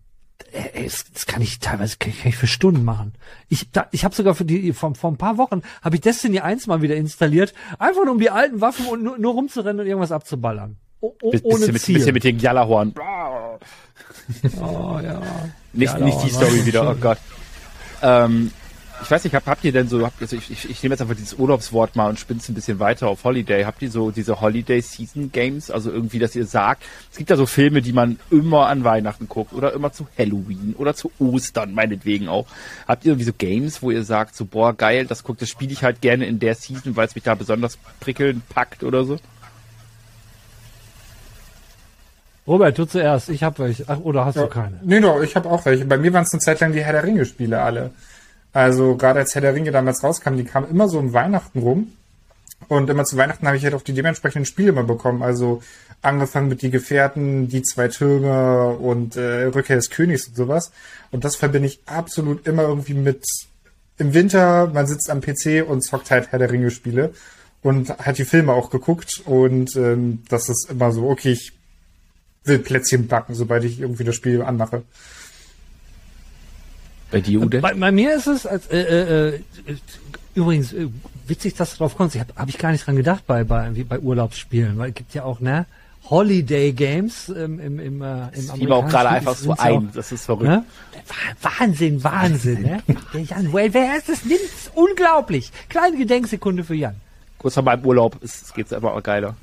Äh, das, das kann ich teilweise kann ich, kann ich für Stunden machen. Ich, da, ich habe sogar für die vor, vor ein paar Wochen habe ich Destiny 1 mal wieder installiert, einfach nur um die alten Waffen und nur, nur rumzurennen und irgendwas abzuballern. O, o, ohne bisschen, mit, Ziel. bisschen mit den Jalahorn. [laughs] oh, ja. Nicht, nicht die Story wieder, oh. Gott. Ähm, ich weiß nicht, habt, habt ihr denn so, habt, also ich, ich, ich nehme jetzt einfach dieses Urlaubswort mal und spinne es ein bisschen weiter auf Holiday. Habt ihr so diese Holiday Season Games? Also irgendwie, dass ihr sagt, es gibt ja so Filme, die man immer an Weihnachten guckt oder immer zu Halloween oder zu Ostern, meinetwegen auch. Habt ihr irgendwie so Games, wo ihr sagt, so, boah, geil, das guckt, das spiele ich halt gerne in der Season, weil es mich da besonders prickelnd packt oder so? Robert, du zuerst. Ich habe welche. Ach, oder hast du keine? Nee, doch, ich habe auch welche. Bei mir waren es eine Zeit lang die Herr der Ringe-Spiele alle. Also gerade als Herr der Ringe damals rauskam, die kamen immer so um Weihnachten rum. Und immer zu Weihnachten habe ich halt auch die dementsprechenden Spiele mal bekommen. Also angefangen mit die Gefährten, die zwei Türme und äh, Rückkehr des Königs und sowas. Und das verbinde ich absolut immer irgendwie mit im Winter, man sitzt am PC und zockt halt Herr der Ringe Spiele und hat die Filme auch geguckt und ähm, das ist immer so, okay, ich will Plätzchen backen, sobald ich irgendwie das Spiel anmache. Bei dir, Ude? Bei, bei mir ist es, als, äh, äh, äh, übrigens, äh, witzig, dass du drauf kommst. Ich habe hab ich gar nicht dran gedacht bei, bei, bei Urlaubsspielen, weil es gibt ja auch, ne, Holiday Games ähm, im, im, äh, im liebe auch gerade einfach so auch- ein. Das ist verrückt. Ne? Wah- Wahnsinn, Wahnsinn, ne? Der Jan, wer, wer ist das? Nimmt's unglaublich. Kleine Gedenksekunde für Jan. Kurz vor meinem Urlaub ist, es geht's einfach auch geiler.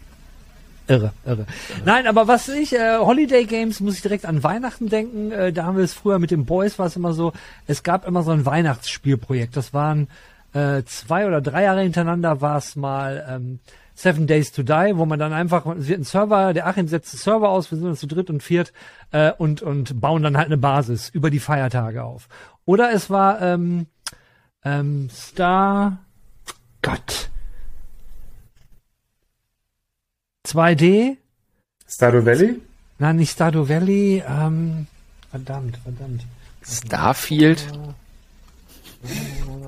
Irre, irre. Nein, aber was ich, äh, Holiday Games, muss ich direkt an Weihnachten denken. Äh, da haben wir es früher mit den Boys, war es immer so, es gab immer so ein Weihnachtsspielprojekt. Das waren äh, zwei oder drei Jahre hintereinander war es mal ähm, Seven Days to Die, wo man dann einfach, es wird ein Server, der Achim setzt den Server aus, wir sind uns zu dritt und viert äh, und, und bauen dann halt eine Basis über die Feiertage auf. Oder es war ähm, ähm, Star Gott 2D, Stardew Valley? Nein, nicht Stardew Valley. Ähm, verdammt, verdammt. Starfield?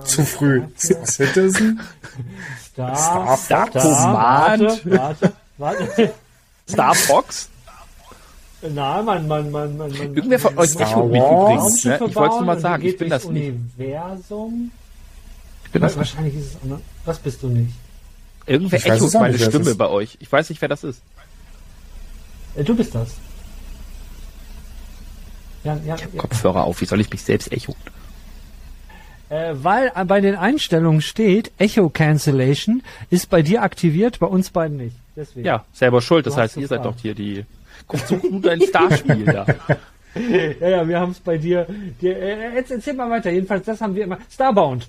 Zu früh. Citizen? Star, Star Star Fox? Command? Warte, warte, warte. Star Fox? Nein, man, man, man, man, man. Irgendwer von euch Star mich übrigens. Ne? Ich wollte nur mal sagen, ich bin das das nicht. Universum. Ich bin das nicht. Wahrscheinlich ist es anders. Was bist du nicht? Irgendwer Ich auch meine nicht, Stimme bei euch. Ich weiß nicht, wer das ist. Äh, du bist das. Ja, ja, ja. Kopfhörer auf, wie soll ich mich selbst echo? Äh, weil äh, bei den Einstellungen steht, Echo Cancellation ist bei dir aktiviert, bei uns beiden nicht. Deswegen. Ja, selber schuld. Das Du heißt, ihr seid doch hier die. Guck, such du dein Starspiel da. [laughs] Ja, ja, wir haben es bei dir. dir äh, jetzt erzähl mal weiter. Jedenfalls, das haben wir immer. Starbound.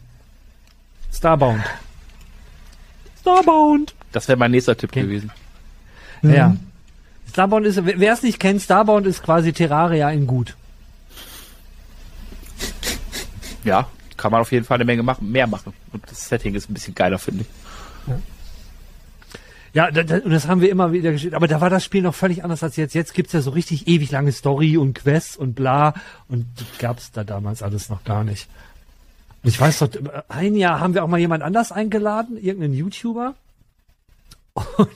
Starbound. Starbound. Das wäre mein nächster Tipp Okay. gewesen. Ja. Starbound ist, wer es nicht kennt, Starbound ist quasi Terraria in gut. Ja, kann man auf jeden Fall eine Menge machen, mehr machen. Und das Setting ist ein bisschen geiler, finde ich. Ja, da, da, und das haben wir immer wieder gespielt. Aber da war das Spiel noch völlig anders als jetzt. Jetzt gibt's ja so richtig ewig lange Story und Quests und bla. Und das gab's da damals alles noch gar nicht. Ich weiß doch, ein Jahr haben wir auch mal jemand anders eingeladen, irgendeinen YouTuber. Und,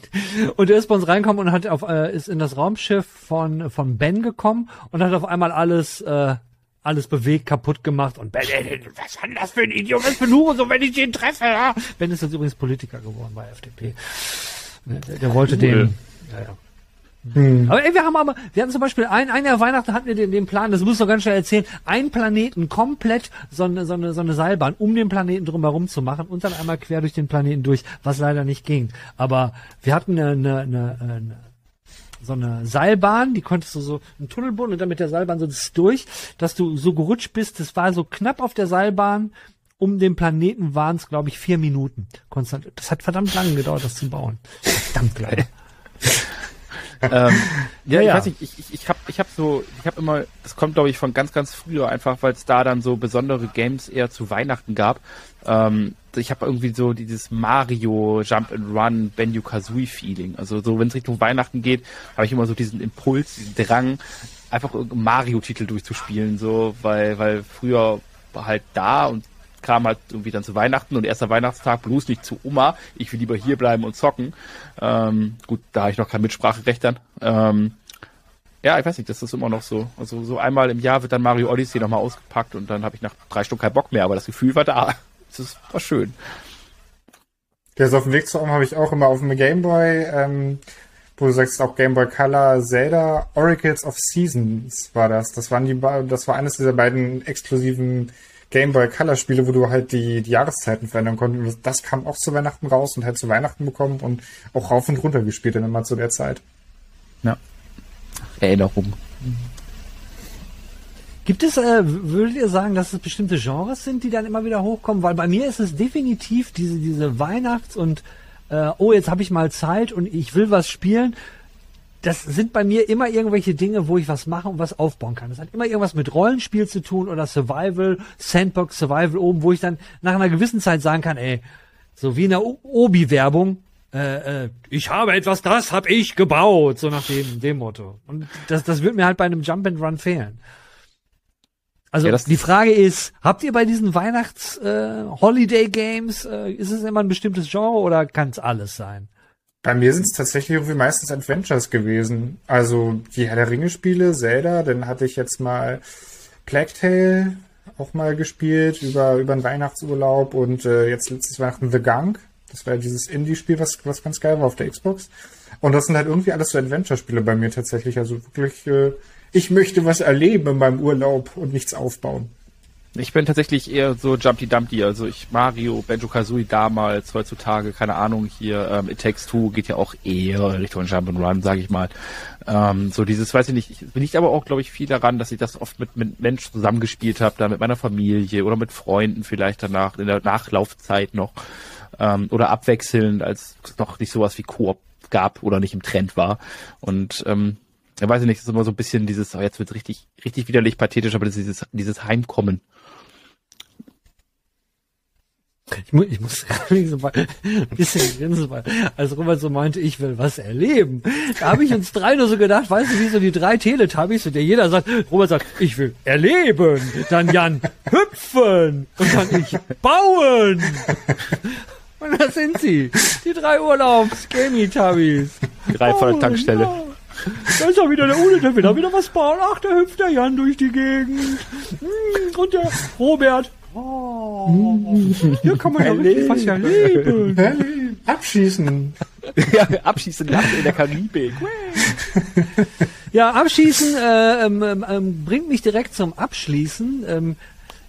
und der ist bei uns reingekommen und hat auf, äh, ist in das Raumschiff von, von Ben gekommen und hat auf einmal alles, äh, alles bewegt, kaputt gemacht und Ben, äh, was war denn das für ein Idiot, was für ein Hure, so wenn ich den treffe, ja? Ben ist jetzt übrigens Politiker geworden bei FDP. Ne, Der, der wollte Cool. den, ja, ja. Aber ey, wir haben aber, wir hatten zum Beispiel ein, ein Jahr Weihnachten hatten wir den, den Plan, das muss doch ganz schnell erzählen, einen Planeten komplett so eine, so eine, so eine Seilbahn um den Planeten drumherum zu machen und dann einmal quer durch den Planeten durch, was leider nicht ging. Aber wir hatten eine, eine, eine, eine so eine Seilbahn, die konntest du so einen Tunnelboden und dann mit der Seilbahn so das durch, dass du so gerutscht bist. Das war so knapp auf der Seilbahn. Um den Planeten waren es, glaube ich, vier Minuten. Konstant. Das hat verdammt lange gedauert, das zu bauen. Verdammt lange. [laughs] ähm, ja, Ja, ich weiß nicht, ich, ich, ich habe ich hab so, ich habe immer, das kommt glaube ich von ganz, ganz früher einfach, weil es da dann so besondere Games eher zu Weihnachten gab. Ähm, ich habe irgendwie so dieses Mario Jump and Run Benjo Kazooie Feeling. Also so, wenn es Richtung Weihnachten geht, habe ich immer so diesen Impuls, diesen Drang, einfach irgendeinen Mario-Titel durchzuspielen, so, weil, weil früher war halt da und kam halt irgendwie dann zu Weihnachten und erster Weihnachtstag bloß nicht zu Oma. Ich will lieber hier bleiben und zocken. Ähm, gut, da habe ich noch kein Mitspracherecht dann. Ähm, Ja, ich weiß nicht, das ist immer noch so. Also so einmal im Jahr wird dann Mario Odyssey nochmal ausgepackt und dann habe ich nach drei Stunden keinen Bock mehr, aber das Gefühl war da. [laughs] Das war schön. Ja, so auf dem Weg zu Raum habe ich auch immer auf dem Gameboy, ähm, wo du sagst, auch Game Boy Color, Zelda, Oracles of Seasons war das. Das waren die, das war eines dieser beiden exklusiven Game Boy Color Spiele, wo du halt die, die Jahreszeiten verändern konntest. Das kam auch zu Weihnachten raus und halt zu Weihnachten bekommen und auch rauf und runter gespielt dann immer zu der Zeit. Ja. Erinnerung. Gibt es, äh, würdet ihr sagen, dass es bestimmte Genres sind, die dann immer wieder hochkommen? Weil bei mir ist es definitiv diese, diese Weihnachts- und äh, oh, jetzt habe ich mal Zeit und ich will was spielen. Das sind bei mir immer irgendwelche Dinge, wo ich was mache und was aufbauen kann. Das hat immer irgendwas mit Rollenspiel zu tun oder Survival, Sandbox, Survival oben, wo ich dann nach einer gewissen Zeit sagen kann, ey, so wie in der Obi-Werbung, äh, äh, ich habe etwas, das habe ich gebaut, so nach dem, dem Motto. Und das, das wird mir halt bei einem Jump and Run fehlen. Also Ja, die Frage ist, habt ihr bei diesen Weihnachts äh, äh, ist es immer ein bestimmtes Genre oder kann es alles sein? Bei mir sind es tatsächlich irgendwie meistens Adventures gewesen. Also die Herr der Ringe-Spiele, Zelda, dann hatte ich jetzt mal Plague Tale auch mal gespielt über, über den Weihnachtsurlaub und äh, jetzt letztes Weihnachten The Gunk. Das war ja dieses Indie-Spiel, was, was ganz geil war auf der Xbox. Und das sind halt irgendwie alles so Adventure-Spiele bei mir tatsächlich. Also wirklich, äh, ich möchte was erleben in meinem Urlaub und nichts aufbauen. Ich bin tatsächlich eher so Jumpy Dumpty, also ich Mario, Banjo Kazooie damals, heutzutage, keine Ahnung, hier ähm, It Takes Two geht ja auch eher Richtung Jump and Run, sage ich mal. Ähm, so dieses, weiß ich nicht, ich bin nicht aber auch, glaube ich, viel daran, dass ich das oft mit, mit Menschen zusammengespielt habe, da mit meiner Familie oder mit Freunden vielleicht danach, in der Nachlaufzeit noch. Ähm, oder abwechselnd, als es noch nicht sowas wie Koop gab oder nicht im Trend war. Und ähm, ja, weiß ich nicht, das ist immer so ein bisschen dieses, oh, jetzt wird richtig, richtig widerlich pathetisch, aber dieses, dieses Heimkommen. Ich, mu ich muss so [laughs] mal ein bisschen grinsen, weil als Robert so meinte, ich will was erleben. Da habe ich uns drei nur so gedacht, weißt du, wie so die drei Teletubbies, und der jeder sagt, Robert sagt, ich will erleben. Dann Jan, [laughs] hüpfen. Und dann ich, bauen. Und das sind sie. Die drei Urlaubs-Gamey-Tubbies. Drei von der Oh, Tankstelle. ja. Da ist ja wieder der Ulle, der will da wieder was bauen. Ach, da hüpft der Jan durch die Gegend. Hm, Und der Robert. Oh, hier kann man ja richtig was erleben. Abschießen. [laughs] ja, abschießen lassen in der Karibik. Ja, abschießen äh, ähm, ähm, ähm, bringt mich direkt zum Abschließen. Ähm,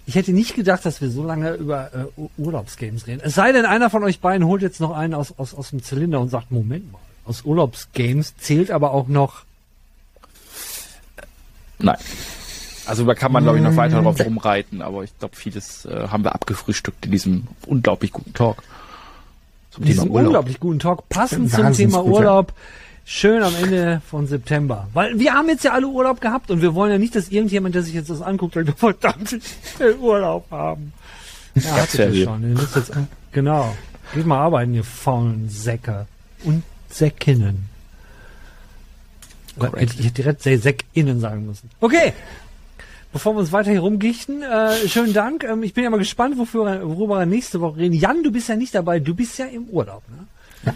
ich hätte nicht gedacht, dass wir so lange über äh, Ur- Urlaubsgames reden. Es sei denn, einer von euch beiden holt jetzt noch einen aus, aus, aus dem Zylinder und sagt, Moment mal, aus Urlaubsgames zählt aber auch noch Nein. Also da kann man, glaube ich, noch weiter drauf rumreiten, aber ich glaube, vieles äh, haben wir abgefrühstückt in diesem unglaublich guten Talk. Zum diesen Thema Urlaub. unglaublich guten Talk, passend zum Thema guter. Urlaub. Schön am Ende von September. Weil wir haben jetzt ja alle Urlaub gehabt und wir wollen ja nicht, dass irgendjemand, der sich jetzt das anguckt, sagt, [laughs] verdammt, ich will Urlaub haben. Ja, hattet ja ihr hier. schon. Ihr müsst jetzt, genau. Geht mal arbeiten, ihr faulen Säcke. Und Säckinnen. Oder Korrekt. hätte ich direkt Sä- Säckinnen sagen müssen. Okay. Bevor wir uns weiter hier rumgichten, äh, schönen Dank. Ähm, ich bin ja mal gespannt, wofür, worüber wir nächste Woche reden. Jan, du bist ja nicht dabei, du bist ja im Urlaub, ne?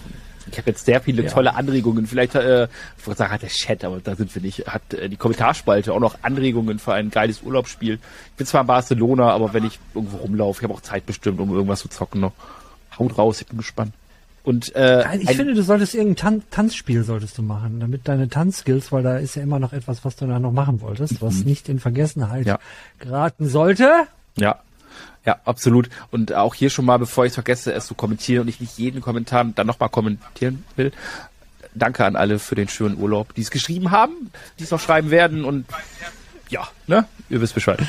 Ich habe jetzt sehr viele Ja. tolle Anregungen. Vielleicht äh, ich sagen, hat der Chat, aber da sind wir nicht. Hat äh, die Kommentarspalte auch noch Anregungen für ein geiles Urlaubsspiel. Ich bin zwar in Barcelona, aber wenn ich irgendwo rumlaufe, ich habe auch Zeit bestimmt, um irgendwas zu zocken noch. Haut raus, ich bin gespannt. Und äh, ich finde, du solltest irgendein Tan Tanzspiel solltest du machen, damit deine Tanzskills, weil da ist ja immer noch etwas, was du da noch machen wolltest, was nicht in Vergessenheit Ja. geraten sollte. Ja, ja, absolut. Und auch hier schon mal, bevor ich es vergesse, es zu kommentieren und ich nicht jeden Kommentar dann nochmal kommentieren will. Danke an alle für den schönen Urlaub, die es geschrieben haben, die es noch schreiben werden und ja, ne? Ihr wisst Bescheid.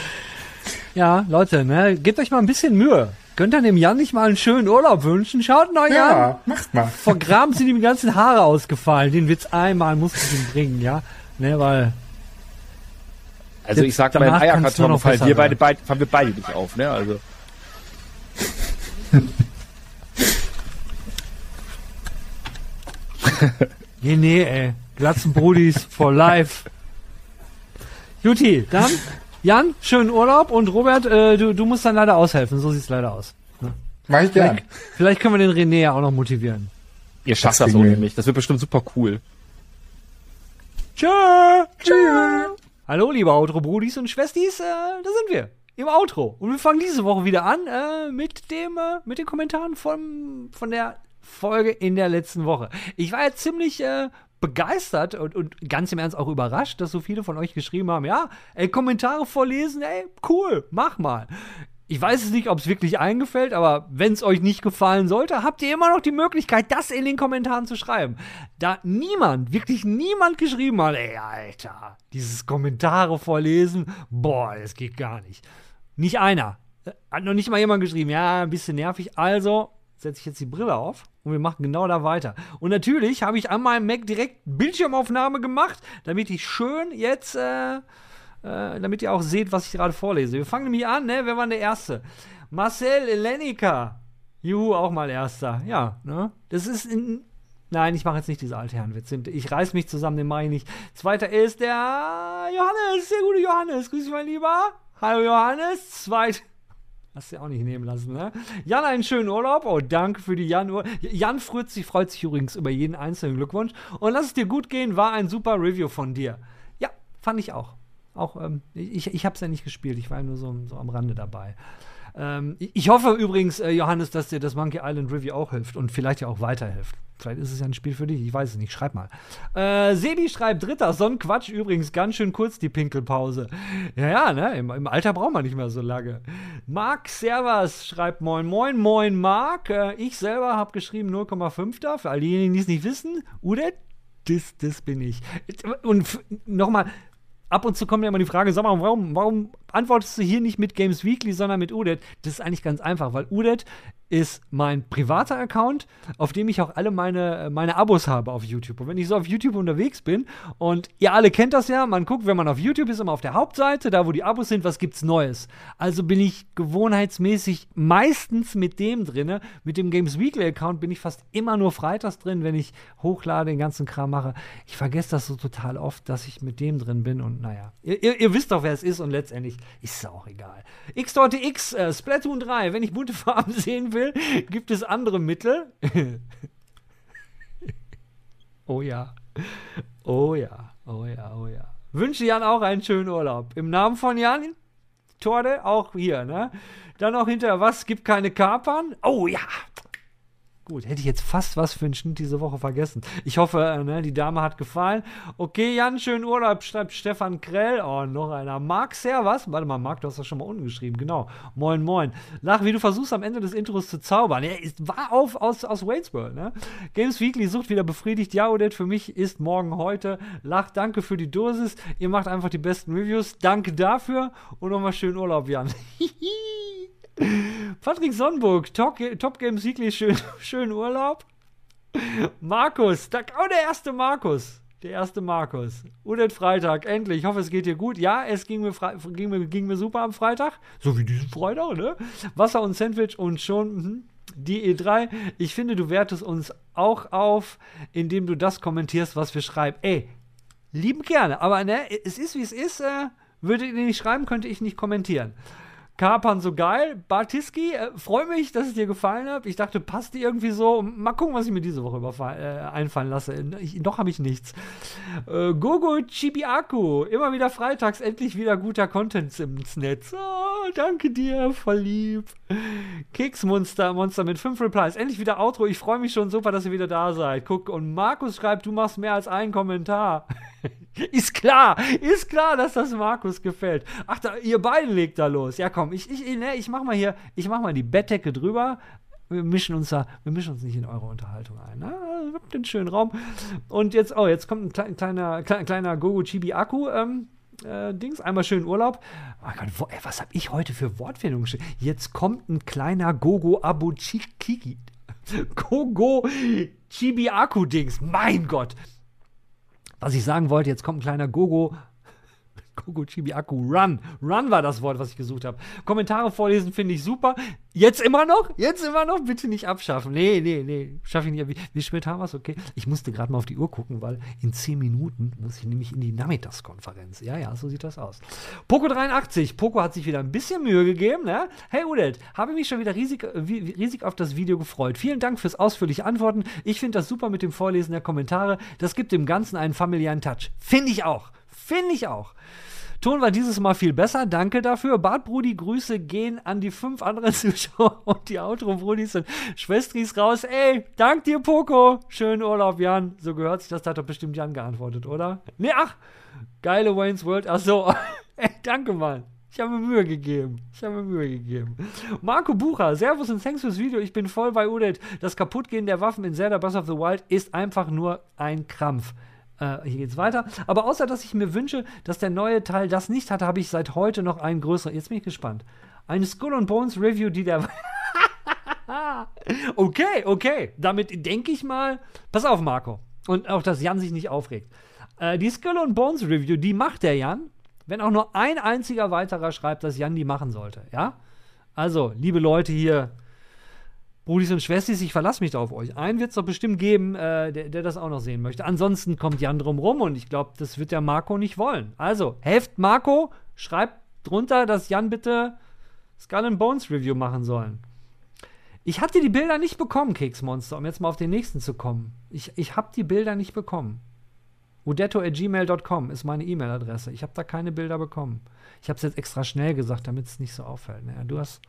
Ja, Leute, ne, gebt euch mal ein bisschen Mühe. Könnt ihr dem Jan nicht mal einen schönen Urlaub wünschen? Schaut ihn euch an. Ja, macht mal. Vor Graben sind ihm die ganzen Haare ausgefallen. Den Witz einmal muss ich ihm bringen, ja. Ne, weil Also ich sag mal, danach in kann's nur Eierkarton noch fallen wir beide, beide, fallen wir beide nicht auf, ne? Also. [laughs] Nee, nee, ey. Glatzenbrudis for life. Juti, dann, Jan, schönen Urlaub und Robert, äh, du, du musst dann leider aushelfen. So sieht's leider aus. Mach ich gern. Vielleicht, vielleicht können wir den René ja auch noch motivieren. Ihr schafft Das das ohne mich. Das wird bestimmt super cool. Tschö. Tschö. Hallo, liebe Outro-Brudis und Schwestis, äh, da sind wir. Im Outro. Und wir fangen diese Woche wieder an äh, mit, dem, äh, mit den Kommentaren vom, von der Folge in der letzten Woche. Ich war ja ziemlich äh, begeistert und, und ganz im Ernst auch überrascht, dass so viele von euch geschrieben haben, ja, ey, Kommentare vorlesen, ey, cool, mach mal. Ich weiß es nicht, ob es wirklich eingefällt, aber wenn es euch nicht gefallen sollte, habt ihr immer noch die Möglichkeit, das in den Kommentaren zu schreiben. Da niemand, wirklich niemand geschrieben hat, ey, Alter, dieses Kommentare vorlesen, boah, das geht gar nicht. Nicht einer. Hat noch nicht mal jemand geschrieben, ja, ein bisschen nervig. Also setze ich jetzt die Brille auf und wir machen genau da weiter. Und natürlich habe ich an meinem Mac direkt Bildschirmaufnahme gemacht, damit ich schön jetzt äh, äh, damit ihr auch seht, was ich gerade vorlese. Wir fangen nämlich an, ne? Wer war der Erste? Marcel Elenika. Juhu, auch mal Erster. Ja, ne? Das ist in. Nein, ich mache jetzt nicht diese Altherrenwitz. Ich reiß mich zusammen, den mache ich nicht. Zweiter ist der Johannes, sehr gute Johannes. Grüß dich, mein Lieber. Hallo Johannes. Zweit. Hast du ja auch nicht nehmen lassen, ne? Jan, einen schönen Urlaub. Oh, danke für die Jan. Jan freut sich, freut sich übrigens über jeden einzelnen Glückwunsch. Und lass es dir gut gehen, war ein super Review von dir. Ja, fand ich auch. Auch, ähm, ich, ich habe ja nicht gespielt, ich war ja nur so, so am Rande dabei. Ähm, ich hoffe übrigens, äh, Johannes, dass dir das Monkey Island Review auch hilft und vielleicht ja auch weiterhilft. Vielleicht ist es ja ein Spiel für dich, ich weiß es nicht. Schreib mal. Äh, Sebi schreibt Dritter, so ein Quatsch übrigens, ganz schön kurz die Pinkelpause. Ja, ja, ne? Im, im Alter braucht man nicht mehr so lange. Marc Servas schreibt Moin, Moin, Moin, Marc. Äh, ich selber habe geschrieben 0,5 da. Für all diejenigen, die es nicht wissen, Udet, das, das bin ich. Und nochmal, ab und zu kommt ja immer die Frage, sag mal, warum, warum antwortest du hier nicht mit Games Weekly, sondern mit Udet? Das ist eigentlich ganz einfach, weil Udet ist mein privater Account, auf dem ich auch alle meine, meine Abos habe auf YouTube. Und wenn ich so auf YouTube unterwegs bin, und ihr alle kennt das ja, man guckt, wenn man auf YouTube ist, immer auf der Hauptseite, da wo die Abos sind, was gibt's Neues. Also bin ich gewohnheitsmäßig meistens mit dem drinne. Mit dem Games Weekly Account bin ich fast immer nur freitags drin, wenn ich hochlade, den ganzen Kram mache. Ich vergesse das so total oft, dass ich mit dem drin bin und naja. Ihr, ihr, ihr wisst doch, wer es ist und letztendlich ist es auch egal. X X, äh, Splatoon 3, wenn ich bunte Farben [laughs] sehen will, will, gibt es andere Mittel. [laughs] oh ja. Oh ja. Oh ja, oh ja. Wünsche Jan auch einen schönen Urlaub. Im Namen von Jan, Torde, auch hier, ne? Dann auch hinterher, was? Gibt keine Kapern? Oh ja. Gut, hätte ich jetzt fast was für einen Schnitt diese Woche vergessen. Ich hoffe, äh, ne, die Dame hat gefallen. Okay, Jan, schönen Urlaub, schreibt Stefan Krell. Oh, noch einer. Marc, was? Warte mal, Marc, du hast das schon mal unten geschrieben. Genau. Moin, moin. Lach, wie du versuchst, am Ende des Intros zu zaubern. Ja, ist, war auf aus, aus Wayne's World, ne? Games Weekly sucht wieder befriedigt. Ja, Odette, für mich ist morgen heute. Lach, danke für die Dosis. Ihr macht einfach die besten Reviews. Danke dafür. Und nochmal schönen Urlaub, Jan. [laughs] Patrick Sonnenburg, Top, Top Game Siegli, schön, [laughs] schönen Urlaub. Markus, da, oh, der erste Markus. Der erste Markus. Udet Freitag, endlich. Ich hoffe, es geht dir gut. Ja, es ging mir, ging mir, ging mir super am Freitag. So wie diesen Freitag, ne? Wasser und Sandwich und schon mh, die E3. Ich finde, du wertest uns auch auf, indem du das kommentierst, was wir schreiben. Ey, lieben gerne. Aber ne, es ist, wie es ist. Äh, würde ich nicht schreiben, könnte ich nicht kommentieren. Kapern so geil. Bartiski, äh, freue mich, dass es dir gefallen hat. Ich dachte, passt die irgendwie so. Mal gucken, was ich mir diese Woche äh, einfallen lasse. Ich, noch habe ich nichts. Äh, Gogo Chibiaku, immer wieder freitags, endlich wieder guter Content ins Netz. Oh, danke dir, voll lieb. Keksmonster, Monster mit 5 Replies. Endlich wieder Outro. Ich freue mich schon super, dass ihr wieder da seid. Guck, und Markus schreibt, du machst mehr als einen Kommentar. [laughs] [laughs] ist klar, ist klar, dass das Markus gefällt. Ach, da, ihr beiden legt da los. Ja, komm, ich, ich, ne, ich mach mal hier, ich mach mal die Bettdecke drüber. Wir mischen uns da, wir mischen uns nicht in eure Unterhaltung ein. Ne? Habt den schönen Raum. Und jetzt, oh, jetzt kommt ein kleiner, kleiner, kleiner, kleiner Gogo Chibi Akku. Ähm, äh, Dings, einmal schön Urlaub. Oh Gott, wo, ey, was habe ich heute für Wortfindung? Jetzt kommt ein kleiner Gogo Abu Chikiki. [laughs] Gogo Chibi Akku Dings. Mein Gott. Was ich sagen wollte, jetzt kommt ein kleiner Gogo Kokochibi Akku, run. Run war das Wort, was ich gesucht habe. Kommentare vorlesen finde ich super. Jetzt immer noch? Jetzt immer noch? Bitte nicht abschaffen. Nee, nee, nee. Schaffe ich nicht. Wie, wie spät haben wir es? Okay. Ich musste gerade mal auf die Uhr gucken, weil in 10 Minuten muss ich nämlich in die Nachmittagskonferenz. Ja, ja, so sieht das aus. Poco 83. Poco hat sich wieder ein bisschen Mühe gegeben. Ne? Hey Udet, habe mich schon wieder riesig, äh, riesig auf das Video gefreut. Vielen Dank fürs ausführliche Antworten. Ich finde das super mit dem Vorlesen der Kommentare. Das gibt dem Ganzen einen familiären Touch. Finde ich auch. Finde ich auch. Ton war dieses Mal viel besser, danke dafür. Bart Brudi, Grüße gehen an die fünf anderen [laughs] Zuschauer und die Outro-Brudis und Schwestris raus. Ey, dank dir, Poco. Schönen Urlaub, Jan. So gehört sich das, da hat doch bestimmt Jan geantwortet, oder? Nee, ach, geile Wayne's World. Ach so, [laughs] ey, danke, Mann. Ich habe mir Mühe gegeben. Ich habe mir Mühe gegeben. Marco Bucher, Servus und thanks fürs Video. Ich bin voll bei Udet. Das Kaputtgehen der Waffen in Zelda Breath of the Wild ist einfach nur ein Krampf. Äh, hier geht's weiter. Aber außer, dass ich mir wünsche, dass der neue Teil das nicht hatte, habe ich seit heute noch einen größeren. Jetzt bin ich gespannt. Eine Skull and Bones Review, die der. [laughs] okay, okay. Damit denke ich mal. Pass auf, Marco. Und auch, dass Jan sich nicht aufregt. Äh, die Skull and Bones Review, die macht der Jan, wenn auch nur ein einziger weiterer schreibt, dass Jan die machen sollte. Ja? Also, liebe Leute hier, Brudis und Schwestis, ich verlasse mich da auf euch. Einen wird es doch bestimmt geben, äh, der, der, das auch noch sehen möchte. Ansonsten kommt Jan drum rum und ich glaube, das wird der Marco nicht wollen. Also, helft Marco, schreibt drunter, dass Jan bitte Skull and Bones Review machen sollen. Ich hatte die Bilder nicht bekommen, Keksmonster, um jetzt mal auf den nächsten zu kommen. Ich, ich habe die Bilder nicht bekommen. udetto.gmail.com ist meine E-Mail-Adresse. Ich habe da keine Bilder bekommen. Ich habe es jetzt extra schnell gesagt, damit es nicht so auffällt. Naja, du hast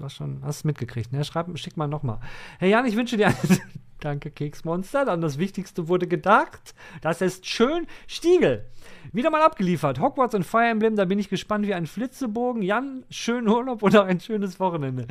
Hast schon, hast mitgekriegt, ne? Schreib, schick mal nochmal. Hey Jan, ich wünsche dir eine. [laughs] Danke, Keksmonster. Dann das Wichtigste wurde gedacht. Das ist schön. Stiegel. Wieder mal abgeliefert. Hogwarts und Fire Emblem, da bin ich gespannt wie ein Flitzebogen. Jan, schönen Urlaub oder ein schönes Wochenende.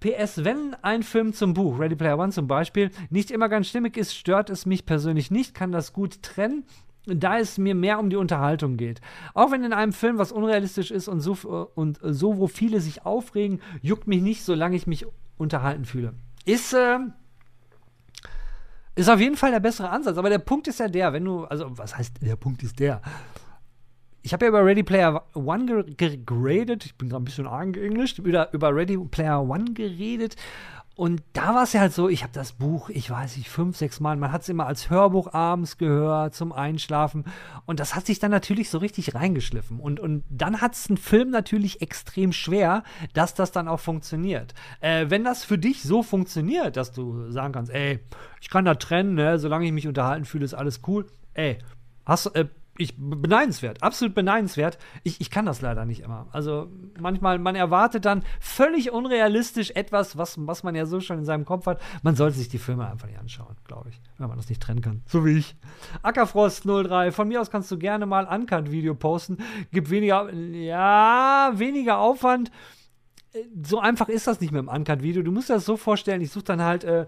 PS, wenn ein Film zum Buch, Ready Player One zum Beispiel, nicht immer ganz stimmig ist, stört es mich persönlich nicht, kann das gut trennen da es mir mehr um die Unterhaltung geht. Auch wenn in einem Film was unrealistisch ist und so, und so wo viele sich aufregen, juckt mich nicht, solange ich mich unterhalten fühle. Ist, äh, ist auf jeden Fall der bessere Ansatz. Aber der Punkt ist ja der, wenn du, also was heißt, der Punkt ist der. Ich habe ja über Ready Player One geredet, ich bin gerade ein bisschen arg Englisch, über, über Ready Player One geredet und da war es ja halt so, ich habe das Buch, ich weiß nicht, fünf, sechs Mal, man hat es immer als Hörbuch abends gehört, zum Einschlafen. Und das hat sich dann natürlich so richtig reingeschliffen. Und, und dann hat es einen Film natürlich extrem schwer, dass das dann auch funktioniert. Äh, wenn das für dich so funktioniert, dass du sagen kannst, ey, ich kann da trennen, ne, solange ich mich unterhalten fühle, ist alles cool. Ey, hast, äh, ich, beneidenswert, absolut beneidenswert. Ich, ich kann das leider nicht immer. Also manchmal, man erwartet dann völlig unrealistisch etwas, was, was man ja so schon in seinem Kopf hat. Man sollte sich die Filme einfach nicht anschauen, glaube ich, wenn man das nicht trennen kann. So wie ich. Ackerfrost 03, von mir aus kannst du gerne mal Uncut-Video posten. Gibt weniger, ja, weniger Aufwand. So einfach ist das nicht mit dem Uncut-Video. Du musst dir das so vorstellen, ich suche dann halt äh,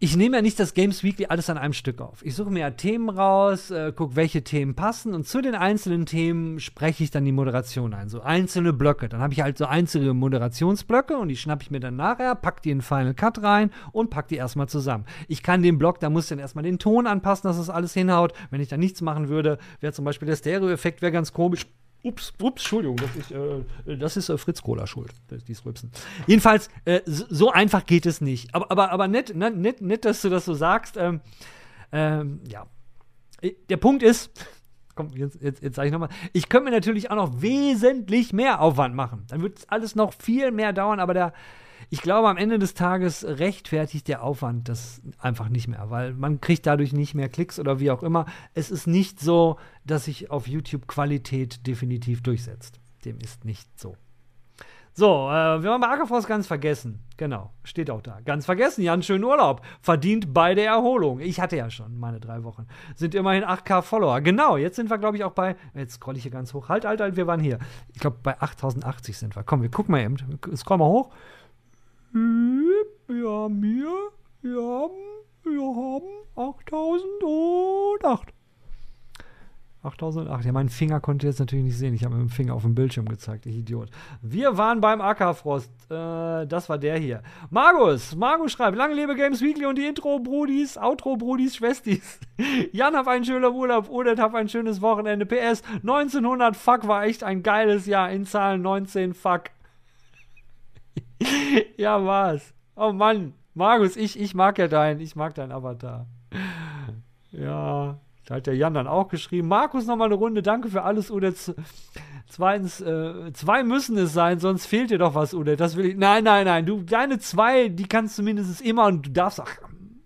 ich nehme ja nicht das Games Weekly alles an einem Stück auf. Ich suche mir ja Themen raus, äh, gucke, welche Themen passen und zu den einzelnen Themen spreche ich dann die Moderation ein. So einzelne Blöcke. Dann habe ich halt so einzelne Moderationsblöcke und die schnappe ich mir dann nachher, pack die in Final Cut rein und pack die erstmal zusammen. Ich kann den Block, da muss ich dann erstmal den Ton anpassen, dass das alles hinhaut. Wenn ich da nichts machen würde, wäre zum Beispiel der Stereo-Effekt ganz komisch Ups, ups, Entschuldigung, das ist, äh, das ist äh, Fritz Kohler schuld, dieses Rübsen. Jedenfalls, äh, so einfach geht es nicht. Aber, aber, aber nett, ne, nett, nett, dass du das so sagst. Ähm, ähm, ja. Äh, der Punkt ist, [laughs] komm, jetzt, jetzt, jetzt sage ich nochmal, ich könnte mir natürlich auch noch wesentlich mehr Aufwand machen. Dann wird alles noch viel mehr dauern, aber der, ich glaube, am Ende des Tages rechtfertigt der Aufwand das einfach nicht mehr, weil man kriegt dadurch nicht mehr Klicks oder wie auch immer. Es ist nicht so, dass sich auf YouTube Qualität definitiv durchsetzt. Dem ist nicht so. So, äh, wir haben bei Ackerfrost ganz vergessen. Genau, steht auch da. Ganz vergessen, Jan, schönen Urlaub. Verdient bei der Erholung. Ich hatte ja schon meine drei Wochen. Sind immerhin 8k Follower. Genau, jetzt sind wir, glaube ich, auch bei. Jetzt scroll ich hier ganz hoch. Halt, halt, halt, wir waren hier. Ich glaube, bei 8080 sind wir. Komm, wir gucken mal eben. Scroll mal hoch. Haben hier, wir haben, wir haben 8008. 8008. Ja, mein Finger konnte jetzt natürlich nicht sehen. Ich habe mit dem Finger auf dem Bildschirm gezeigt, ich Idiot. Wir waren beim Ackerfrost. Äh, das war der hier. Margus, Margus schreibt, lang lebe Games Weekly und die Intro-Brudis, Outro-Brudis, Schwestis. [laughs] Jan, hab einen schönen Urlaub. Odet, hab ein schönes Wochenende. PS, 1900, fuck, war echt ein geiles Jahr. In Zahlen 19, fuck. [laughs] ja, war's. Oh Mann, Margus, ich, ich mag ja deinen, ich mag deinen Avatar. Ja, da hat der Jan dann auch geschrieben. Markus, nochmal eine Runde, danke für alles, Ude. Zweitens, äh, zwei müssen es sein, sonst fehlt dir doch was, Ude. Das will ich. Nein, nein, nein. Du, deine zwei, die kannst du mindestens immer und du darfst auch.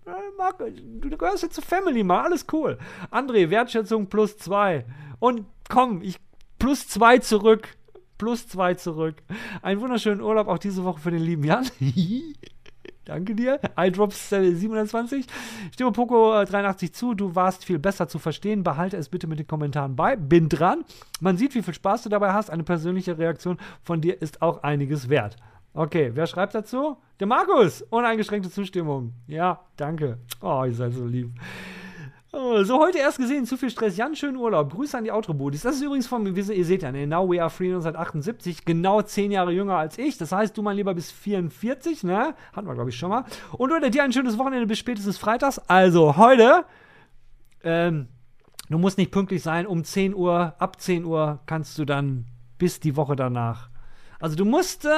Äh, Marc, du gehörst jetzt zur Family, mal alles cool. André, Wertschätzung plus zwei. Und komm, ich plus zwei zurück. Plus zwei zurück. Einen wunderschönen Urlaub auch diese Woche für den lieben Jan. [laughs] Danke dir. iDrops 720. Stimme Poco 83 zu. Du warst viel besser zu verstehen. Behalte es bitte mit den Kommentaren bei. Bin dran. Man sieht, wie viel Spaß du dabei hast. Eine persönliche Reaktion von dir ist auch einiges wert. Okay, wer schreibt dazu? Der Markus. Uneingeschränkte Zustimmung. Ja, danke. Oh, ihr seid so lieb. Oh, so heute erst gesehen, zu viel Stress. Jan, schönen Urlaub. Grüße an die Outro-Buddies. Das ist übrigens von, ihr seht ja, ne, Now We Are Free 1978, genau zehn Jahre jünger als ich. Das heißt, du mein Lieber bis 44, ne? Hatten wir, glaube ich, schon mal. Und Leute, dir ein schönes Wochenende bis spätestens Freitags. Also heute, ähm, du musst nicht pünktlich sein. Um 10 Uhr, ab 10 Uhr kannst du dann bis die Woche danach. Also du musst, äh,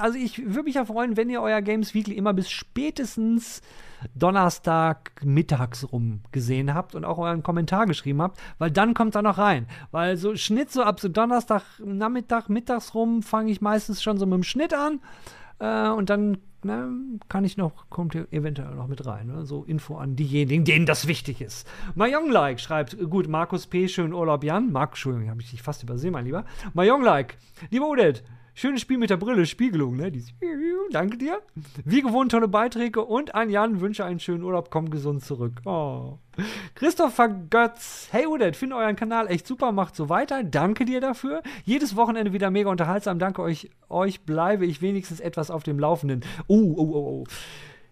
also ich würde mich ja freuen, wenn ihr euer Games Weekly immer bis spätestens Donnerstag mittags rum gesehen habt und auch euren Kommentar geschrieben habt, weil dann kommt er noch rein. Weil so Schnitt so ab so Donnerstag, Nachmittag, mittags rum fange ich meistens schon so mit dem Schnitt an äh, und dann ne, kann ich noch, kommt eventuell noch mit rein. Ne? So Info an diejenigen, denen das wichtig ist. Like schreibt, gut, Markus P., schönen Urlaub, Jan. Marc, Entschuldigung, habe ich dich fast übersehen, mein Lieber. Like, lieber Udet, Schönes Spiel mit der Brille, Spiegelung, ne? Die, [laughs] danke dir. Wie gewohnt, tolle Beiträge und an Jan wünsche einen schönen Urlaub, komm gesund zurück. Oh. Christopher Götz, hey Udet, finde euren Kanal echt super, macht so weiter. Danke dir dafür. Jedes Wochenende wieder mega unterhaltsam. Danke euch, euch bleibe ich wenigstens etwas auf dem Laufenden. Oh, oh, oh, oh.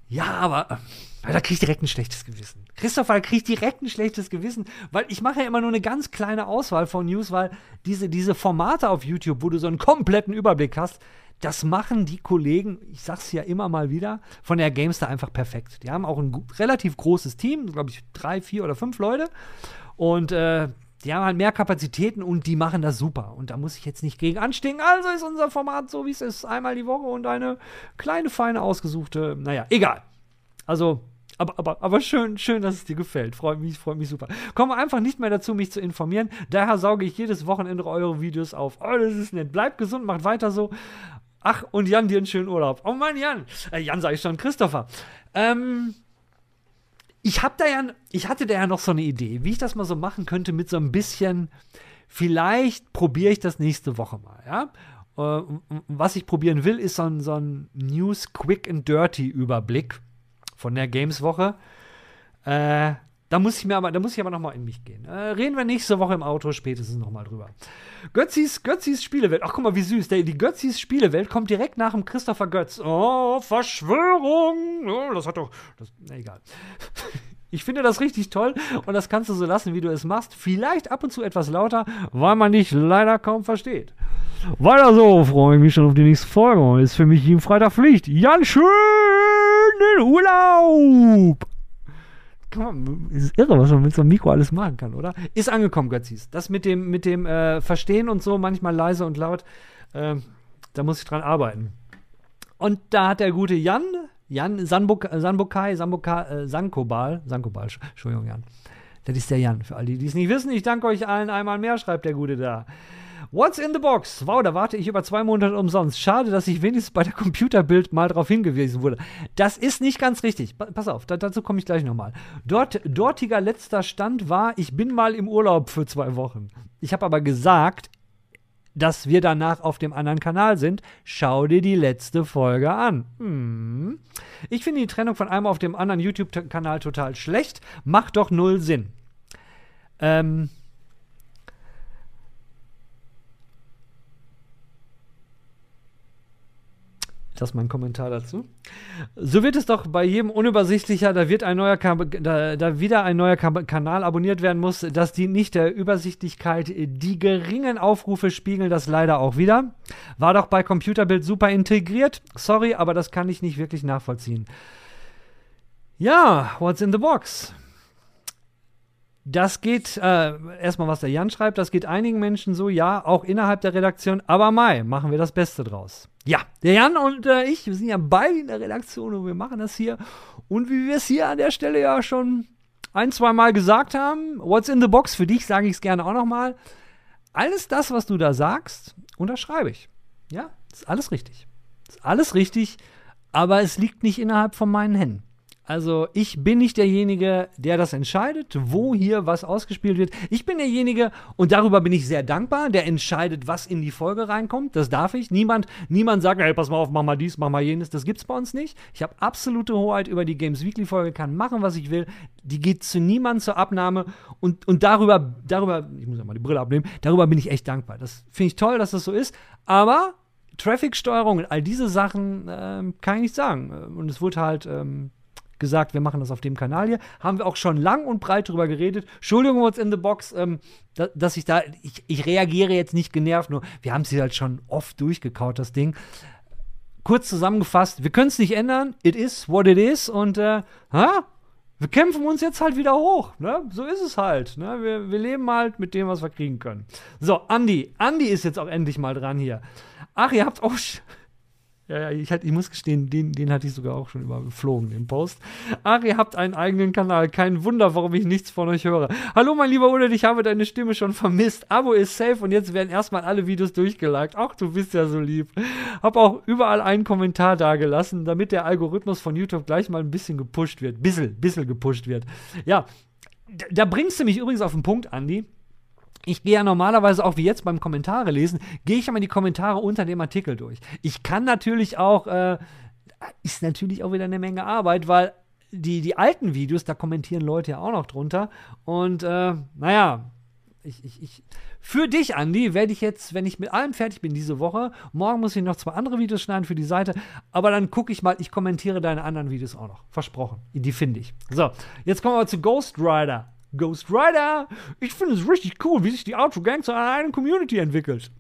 Ja, aber äh, da kriege ich direkt ein schlechtes Gewissen. Christopher, da kriege ich direkt ein schlechtes Gewissen, weil ich mache ja immer nur eine ganz kleine Auswahl von News, weil diese, diese Formate auf YouTube, wo du so einen kompletten Überblick hast, das machen die Kollegen, ich sag's ja immer mal wieder, von der Gamester einfach perfekt. Die haben auch ein relativ großes Team, glaube ich, drei, vier oder fünf Leute. Und äh, die haben halt mehr Kapazitäten und die machen das super. Und da muss ich jetzt nicht gegen anstinken. Also ist unser Format so, wie es ist. Einmal die Woche und eine kleine, feine, ausgesuchte, naja, egal. Also, aber, aber, aber schön, schön, dass es dir gefällt. Freut mich, freut mich super. Komme einfach nicht mehr dazu, mich zu informieren. Daher sauge ich jedes Wochenende eure Videos auf. Oh, das ist nett. Bleibt gesund, macht weiter so. Ach, und Jan, dir einen schönen Urlaub. Oh Mann, Jan. Äh, Jan sage ich schon, Christopher. Ähm, ich habe da ja, ich hatte da ja noch so eine Idee, wie ich das mal so machen könnte mit so ein bisschen, vielleicht probiere ich das nächste Woche mal, ja. Äh, was ich probieren will, ist so ein, so ein News Quick and Dirty Überblick von der Games-Woche. Äh, da muss ich mir aber, da muss ich aber noch mal in mich gehen. Äh, reden wir nächste Woche im Auto spätestens noch mal drüber. Götzis, Götzis Spielewelt. Ach, guck mal, wie süß. Der, die Götzis Spielewelt kommt direkt nach dem Christopher Götz. Oh, Verschwörung. Oh, das hat doch, das, na, egal. [laughs] Ich finde das richtig toll und das kannst du so lassen, wie du es machst. Vielleicht ab und zu etwas lauter, weil man dich leider kaum versteht. Weiter so, freue ich mich schon auf die nächste Folge. Ist für mich jeden Freitag Pflicht. Jan, schönen Urlaub! Man, ist irre, was man mit so einem Mikro alles machen kann, oder? Ist angekommen, Götzis. Das mit dem, mit dem äh, Verstehen und so, manchmal leise und laut, äh, da muss ich dran arbeiten. Und da hat der gute Jan, Jan Sanbuk, Sanbukai, Sanbuka, äh, Sankobal, Sankobal, Entschuldigung, Jan. Das ist der Jan. Für alle, die es nicht wissen, ich danke euch allen einmal mehr, schreibt der Gute da. What's in the box? Wow, da warte ich über zwei Monate umsonst. Schade, dass ich wenigstens bei der Computerbild mal darauf hingewiesen wurde. Das ist nicht ganz richtig. Pass auf, da, dazu komme ich gleich nochmal. Dort, dortiger letzter Stand war, ich bin mal im Urlaub für zwei Wochen. Ich habe aber gesagt, dass wir danach auf dem anderen Kanal sind. Schau dir die letzte Folge an. Hm. Ich finde die Trennung von einem auf dem anderen YouTube-Kanal total schlecht. Macht doch null Sinn. Ähm, Das ist mein Kommentar dazu. So wird es doch bei jedem unübersichtlicher, da wird ein neuer Kam da, da, wieder ein neuer Kam Kanal abonniert werden muss. Das dient nicht der Übersichtlichkeit. Die geringen Aufrufe spiegeln das leider auch wieder. War doch bei Computerbild super integriert. Sorry, aber das kann ich nicht wirklich nachvollziehen. Ja, what's in the box? Das geht, äh, erstmal was der Jan schreibt, das geht einigen Menschen so, ja, auch innerhalb der Redaktion, aber Mai, machen wir das Beste draus. Ja, der Jan und äh, ich, wir sind ja beide in der Redaktion und wir machen das hier. Und wie wir es hier an der Stelle ja schon ein, zwei Mal gesagt haben, what's in the box, für dich sage ich es gerne auch nochmal. Alles das, was du da sagst, unterschreibe ich. Ja, ist alles richtig. Ist alles richtig, aber es liegt nicht innerhalb von meinen Händen. Also ich bin nicht derjenige, der das entscheidet, wo hier was ausgespielt wird. Ich bin derjenige, und darüber bin ich sehr dankbar, der entscheidet, was in die Folge reinkommt. Das darf ich. Niemand, niemand sagt, hey, pass mal auf, mach mal dies, mach mal jenes. Das gibt's bei uns nicht. Ich habe absolute Hoheit über die Games Weekly Folge, kann machen, was ich will. Die geht zu niemandem zur Abnahme. Und, und darüber, darüber, ich muss ja mal die Brille abnehmen, darüber bin ich echt dankbar. Das finde ich toll, dass das so ist. Aber Traffic-Steuerung und all diese Sachen ähm, kann ich nicht sagen. Und es wurde halt ähm, gesagt, wir machen das auf dem Kanal hier. Haben wir auch schon lang und breit drüber geredet. Entschuldigung, what's in the box, ähm, da, dass ich da, ich, ich, reagiere jetzt nicht genervt, nur wir haben es hier halt schon oft durchgekaut, das Ding. Kurz zusammengefasst, wir können es nicht ändern. It is what it is und, äh, ha? Wir kämpfen uns jetzt halt wieder hoch. Ne? So ist es halt. Ne? Wir, wir leben halt mit dem, was wir kriegen können. So, Andi. Andi ist jetzt auch endlich mal dran hier. Ach, ihr habt auch. Ja, ich, ich muss gestehen, den, den hatte ich sogar auch schon überflogen, den Post. Ihr habt einen eigenen Kanal. Kein Wunder, warum ich nichts von euch höre. Hallo, mein lieber Ulrich, ich habe deine Stimme schon vermisst. Abo ist safe und jetzt werden erstmal alle Videos durchgeliked. Ach, du bist ja so lieb. Hab auch überall einen Kommentar dagelassen, damit der Algorithmus von YouTube gleich mal ein bisschen gepusht wird. Bissel, bissel gepusht wird. Ja, da bringst du mich übrigens auf den Punkt, Andi ich gehe ja normalerweise auch wie jetzt beim Kommentare lesen, gehe ich immer die Kommentare unter dem Artikel durch. Ich kann natürlich auch, äh, ist natürlich auch wieder eine Menge Arbeit, weil die, die alten Videos, da kommentieren Leute ja auch noch drunter. Und äh, naja, ich, ich, ich, für dich, Andi, werde ich jetzt, wenn ich mit allem fertig bin diese Woche, morgen muss ich noch zwei andere Videos schneiden für die Seite, aber dann gucke ich mal, ich kommentiere deine anderen Videos auch noch. Versprochen. Die finde ich. So, jetzt kommen wir zu Ghost Rider. Ghost Rider. Ich finde es richtig cool, wie sich die Outro Gang zu einer eigenen Community entwickelt.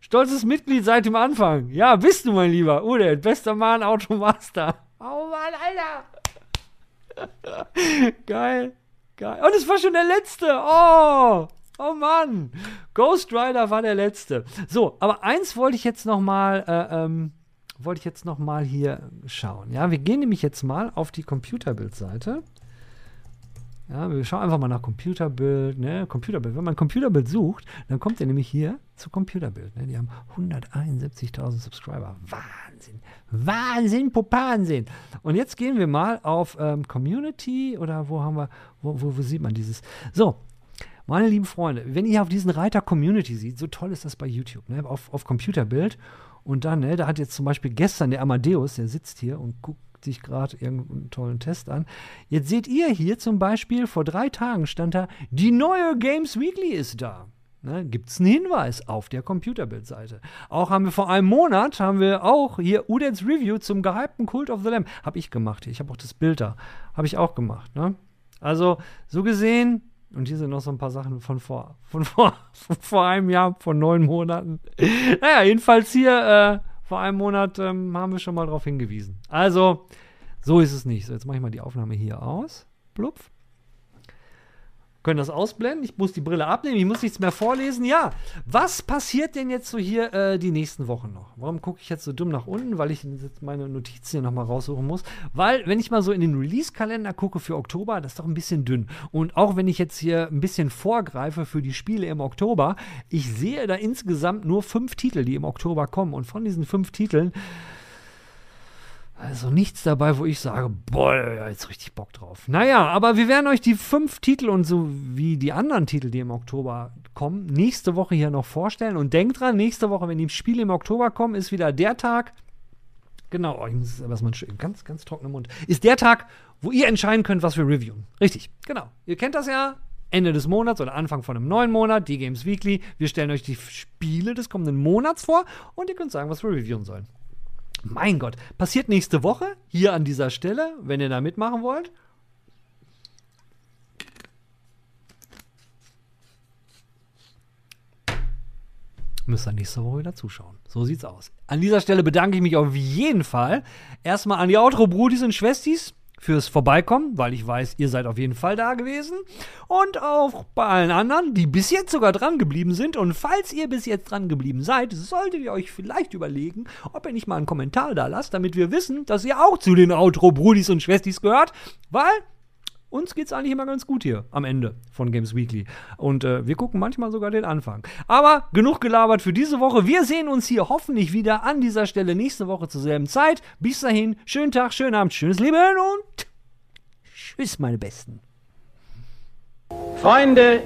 Stolzes Mitglied seit dem Anfang. Ja, bist du, mein Lieber. Ude, bester Mann, Automaster. Oh Mann, Alter. [laughs] Geil. Geil. Und es war schon der letzte. Oh. Oh Mann. Ghost Rider war der letzte. So, aber eins wollte ich jetzt noch mal, äh, ähm, wollte ich jetzt noch mal hier schauen. Ja, wir gehen nämlich jetzt mal auf die Computerbildseite. Ja, wir schauen einfach mal nach Computerbild, ne? Computerbild. Wenn man Computerbild sucht, dann kommt er nämlich hier zu Computerbild. Ne? Die haben 171.000 Subscriber. Wahnsinn. Wahnsinn, Popansinn. Und jetzt gehen wir mal auf ähm, Community oder wo haben wir, wo, wo, wo sieht man dieses? So, meine lieben Freunde, wenn ihr auf diesen Reiter Community seht, so toll ist das bei YouTube, ne? auf, auf Computerbild. Und dann, ne, da hat jetzt zum Beispiel gestern der Amadeus, der sitzt hier und guckt sich gerade irgendeinen tollen Test an. Jetzt seht ihr hier zum Beispiel, vor drei Tagen stand da, die neue Games Weekly ist da. Ne, Gibt es einen Hinweis auf der Computerbildseite. Auch haben wir vor einem Monat, haben wir auch hier Udets Review zum gehypten Cult of the Lamb. Habe ich gemacht. Ich habe auch das Bild da. Habe ich auch gemacht. Ne? Also, so gesehen, und hier sind noch so ein paar Sachen von vor, von vor, [laughs] von vor einem Jahr, von neun Monaten. Naja, jedenfalls hier äh, vor einem Monat ähm, haben wir schon mal darauf hingewiesen. Also, so ist es nicht. So, jetzt mache ich mal die Aufnahme hier aus. Blupf können das ausblenden. Ich muss die Brille abnehmen. Ich muss nichts mehr vorlesen. Ja, was passiert denn jetzt so hier äh, die nächsten Wochen noch? Warum gucke ich jetzt so dumm nach unten? Weil ich jetzt meine Notizen hier nochmal raussuchen muss. Weil, wenn ich mal so in den Release-Kalender gucke für Oktober, das ist doch ein bisschen dünn. Und auch wenn ich jetzt hier ein bisschen vorgreife für die Spiele im Oktober, ich sehe da insgesamt nur fünf Titel, die im Oktober kommen. Und von diesen fünf Titeln also nichts dabei, wo ich sage, boah, jetzt richtig Bock drauf. Naja, aber wir werden euch die fünf Titel und so wie die anderen Titel, die im Oktober kommen, nächste Woche hier noch vorstellen. Und denkt dran, nächste Woche, wenn die Spiele im Oktober kommen, ist wieder der Tag. Genau, oh, ich muss mal schön, ganz, ganz trockener Mund. Ist der Tag, wo ihr entscheiden könnt, was wir reviewen. Richtig, genau. Ihr kennt das ja. Ende des Monats oder Anfang von einem neuen Monat, die Games Weekly. Wir stellen euch die Spiele des kommenden Monats vor und ihr könnt sagen, was wir reviewen sollen. Mein Gott, passiert nächste Woche hier an dieser Stelle, wenn ihr da mitmachen wollt. Müsst ihr nächste Woche wieder zuschauen. So sieht's aus. An dieser Stelle bedanke ich mich auf jeden Fall erstmal an die Outro-Brudis und Schwestis fürs Vorbeikommen, weil ich weiß, ihr seid auf jeden Fall da gewesen. Und auch bei allen anderen, die bis jetzt sogar dran geblieben sind. Und falls ihr bis jetzt dran geblieben seid, solltet ihr euch vielleicht überlegen, ob ihr nicht mal einen Kommentar da lasst, damit wir wissen, dass ihr auch zu den Outro-Brudis und Schwestis gehört. Weil uns geht's eigentlich immer ganz gut hier am Ende von Games Weekly. Und äh, wir gucken manchmal sogar den Anfang. Aber genug gelabert für diese Woche. Wir sehen uns hier hoffentlich wieder an dieser Stelle nächste Woche zur selben Zeit. Bis dahin, schönen Tag, schönen Abend, schönes Leben und tschüss, meine Besten. Freunde,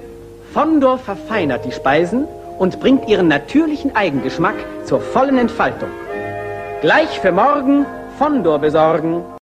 Fondor verfeinert die Speisen und bringt ihren natürlichen Eigengeschmack zur vollen Entfaltung. Gleich für morgen Fondor besorgen.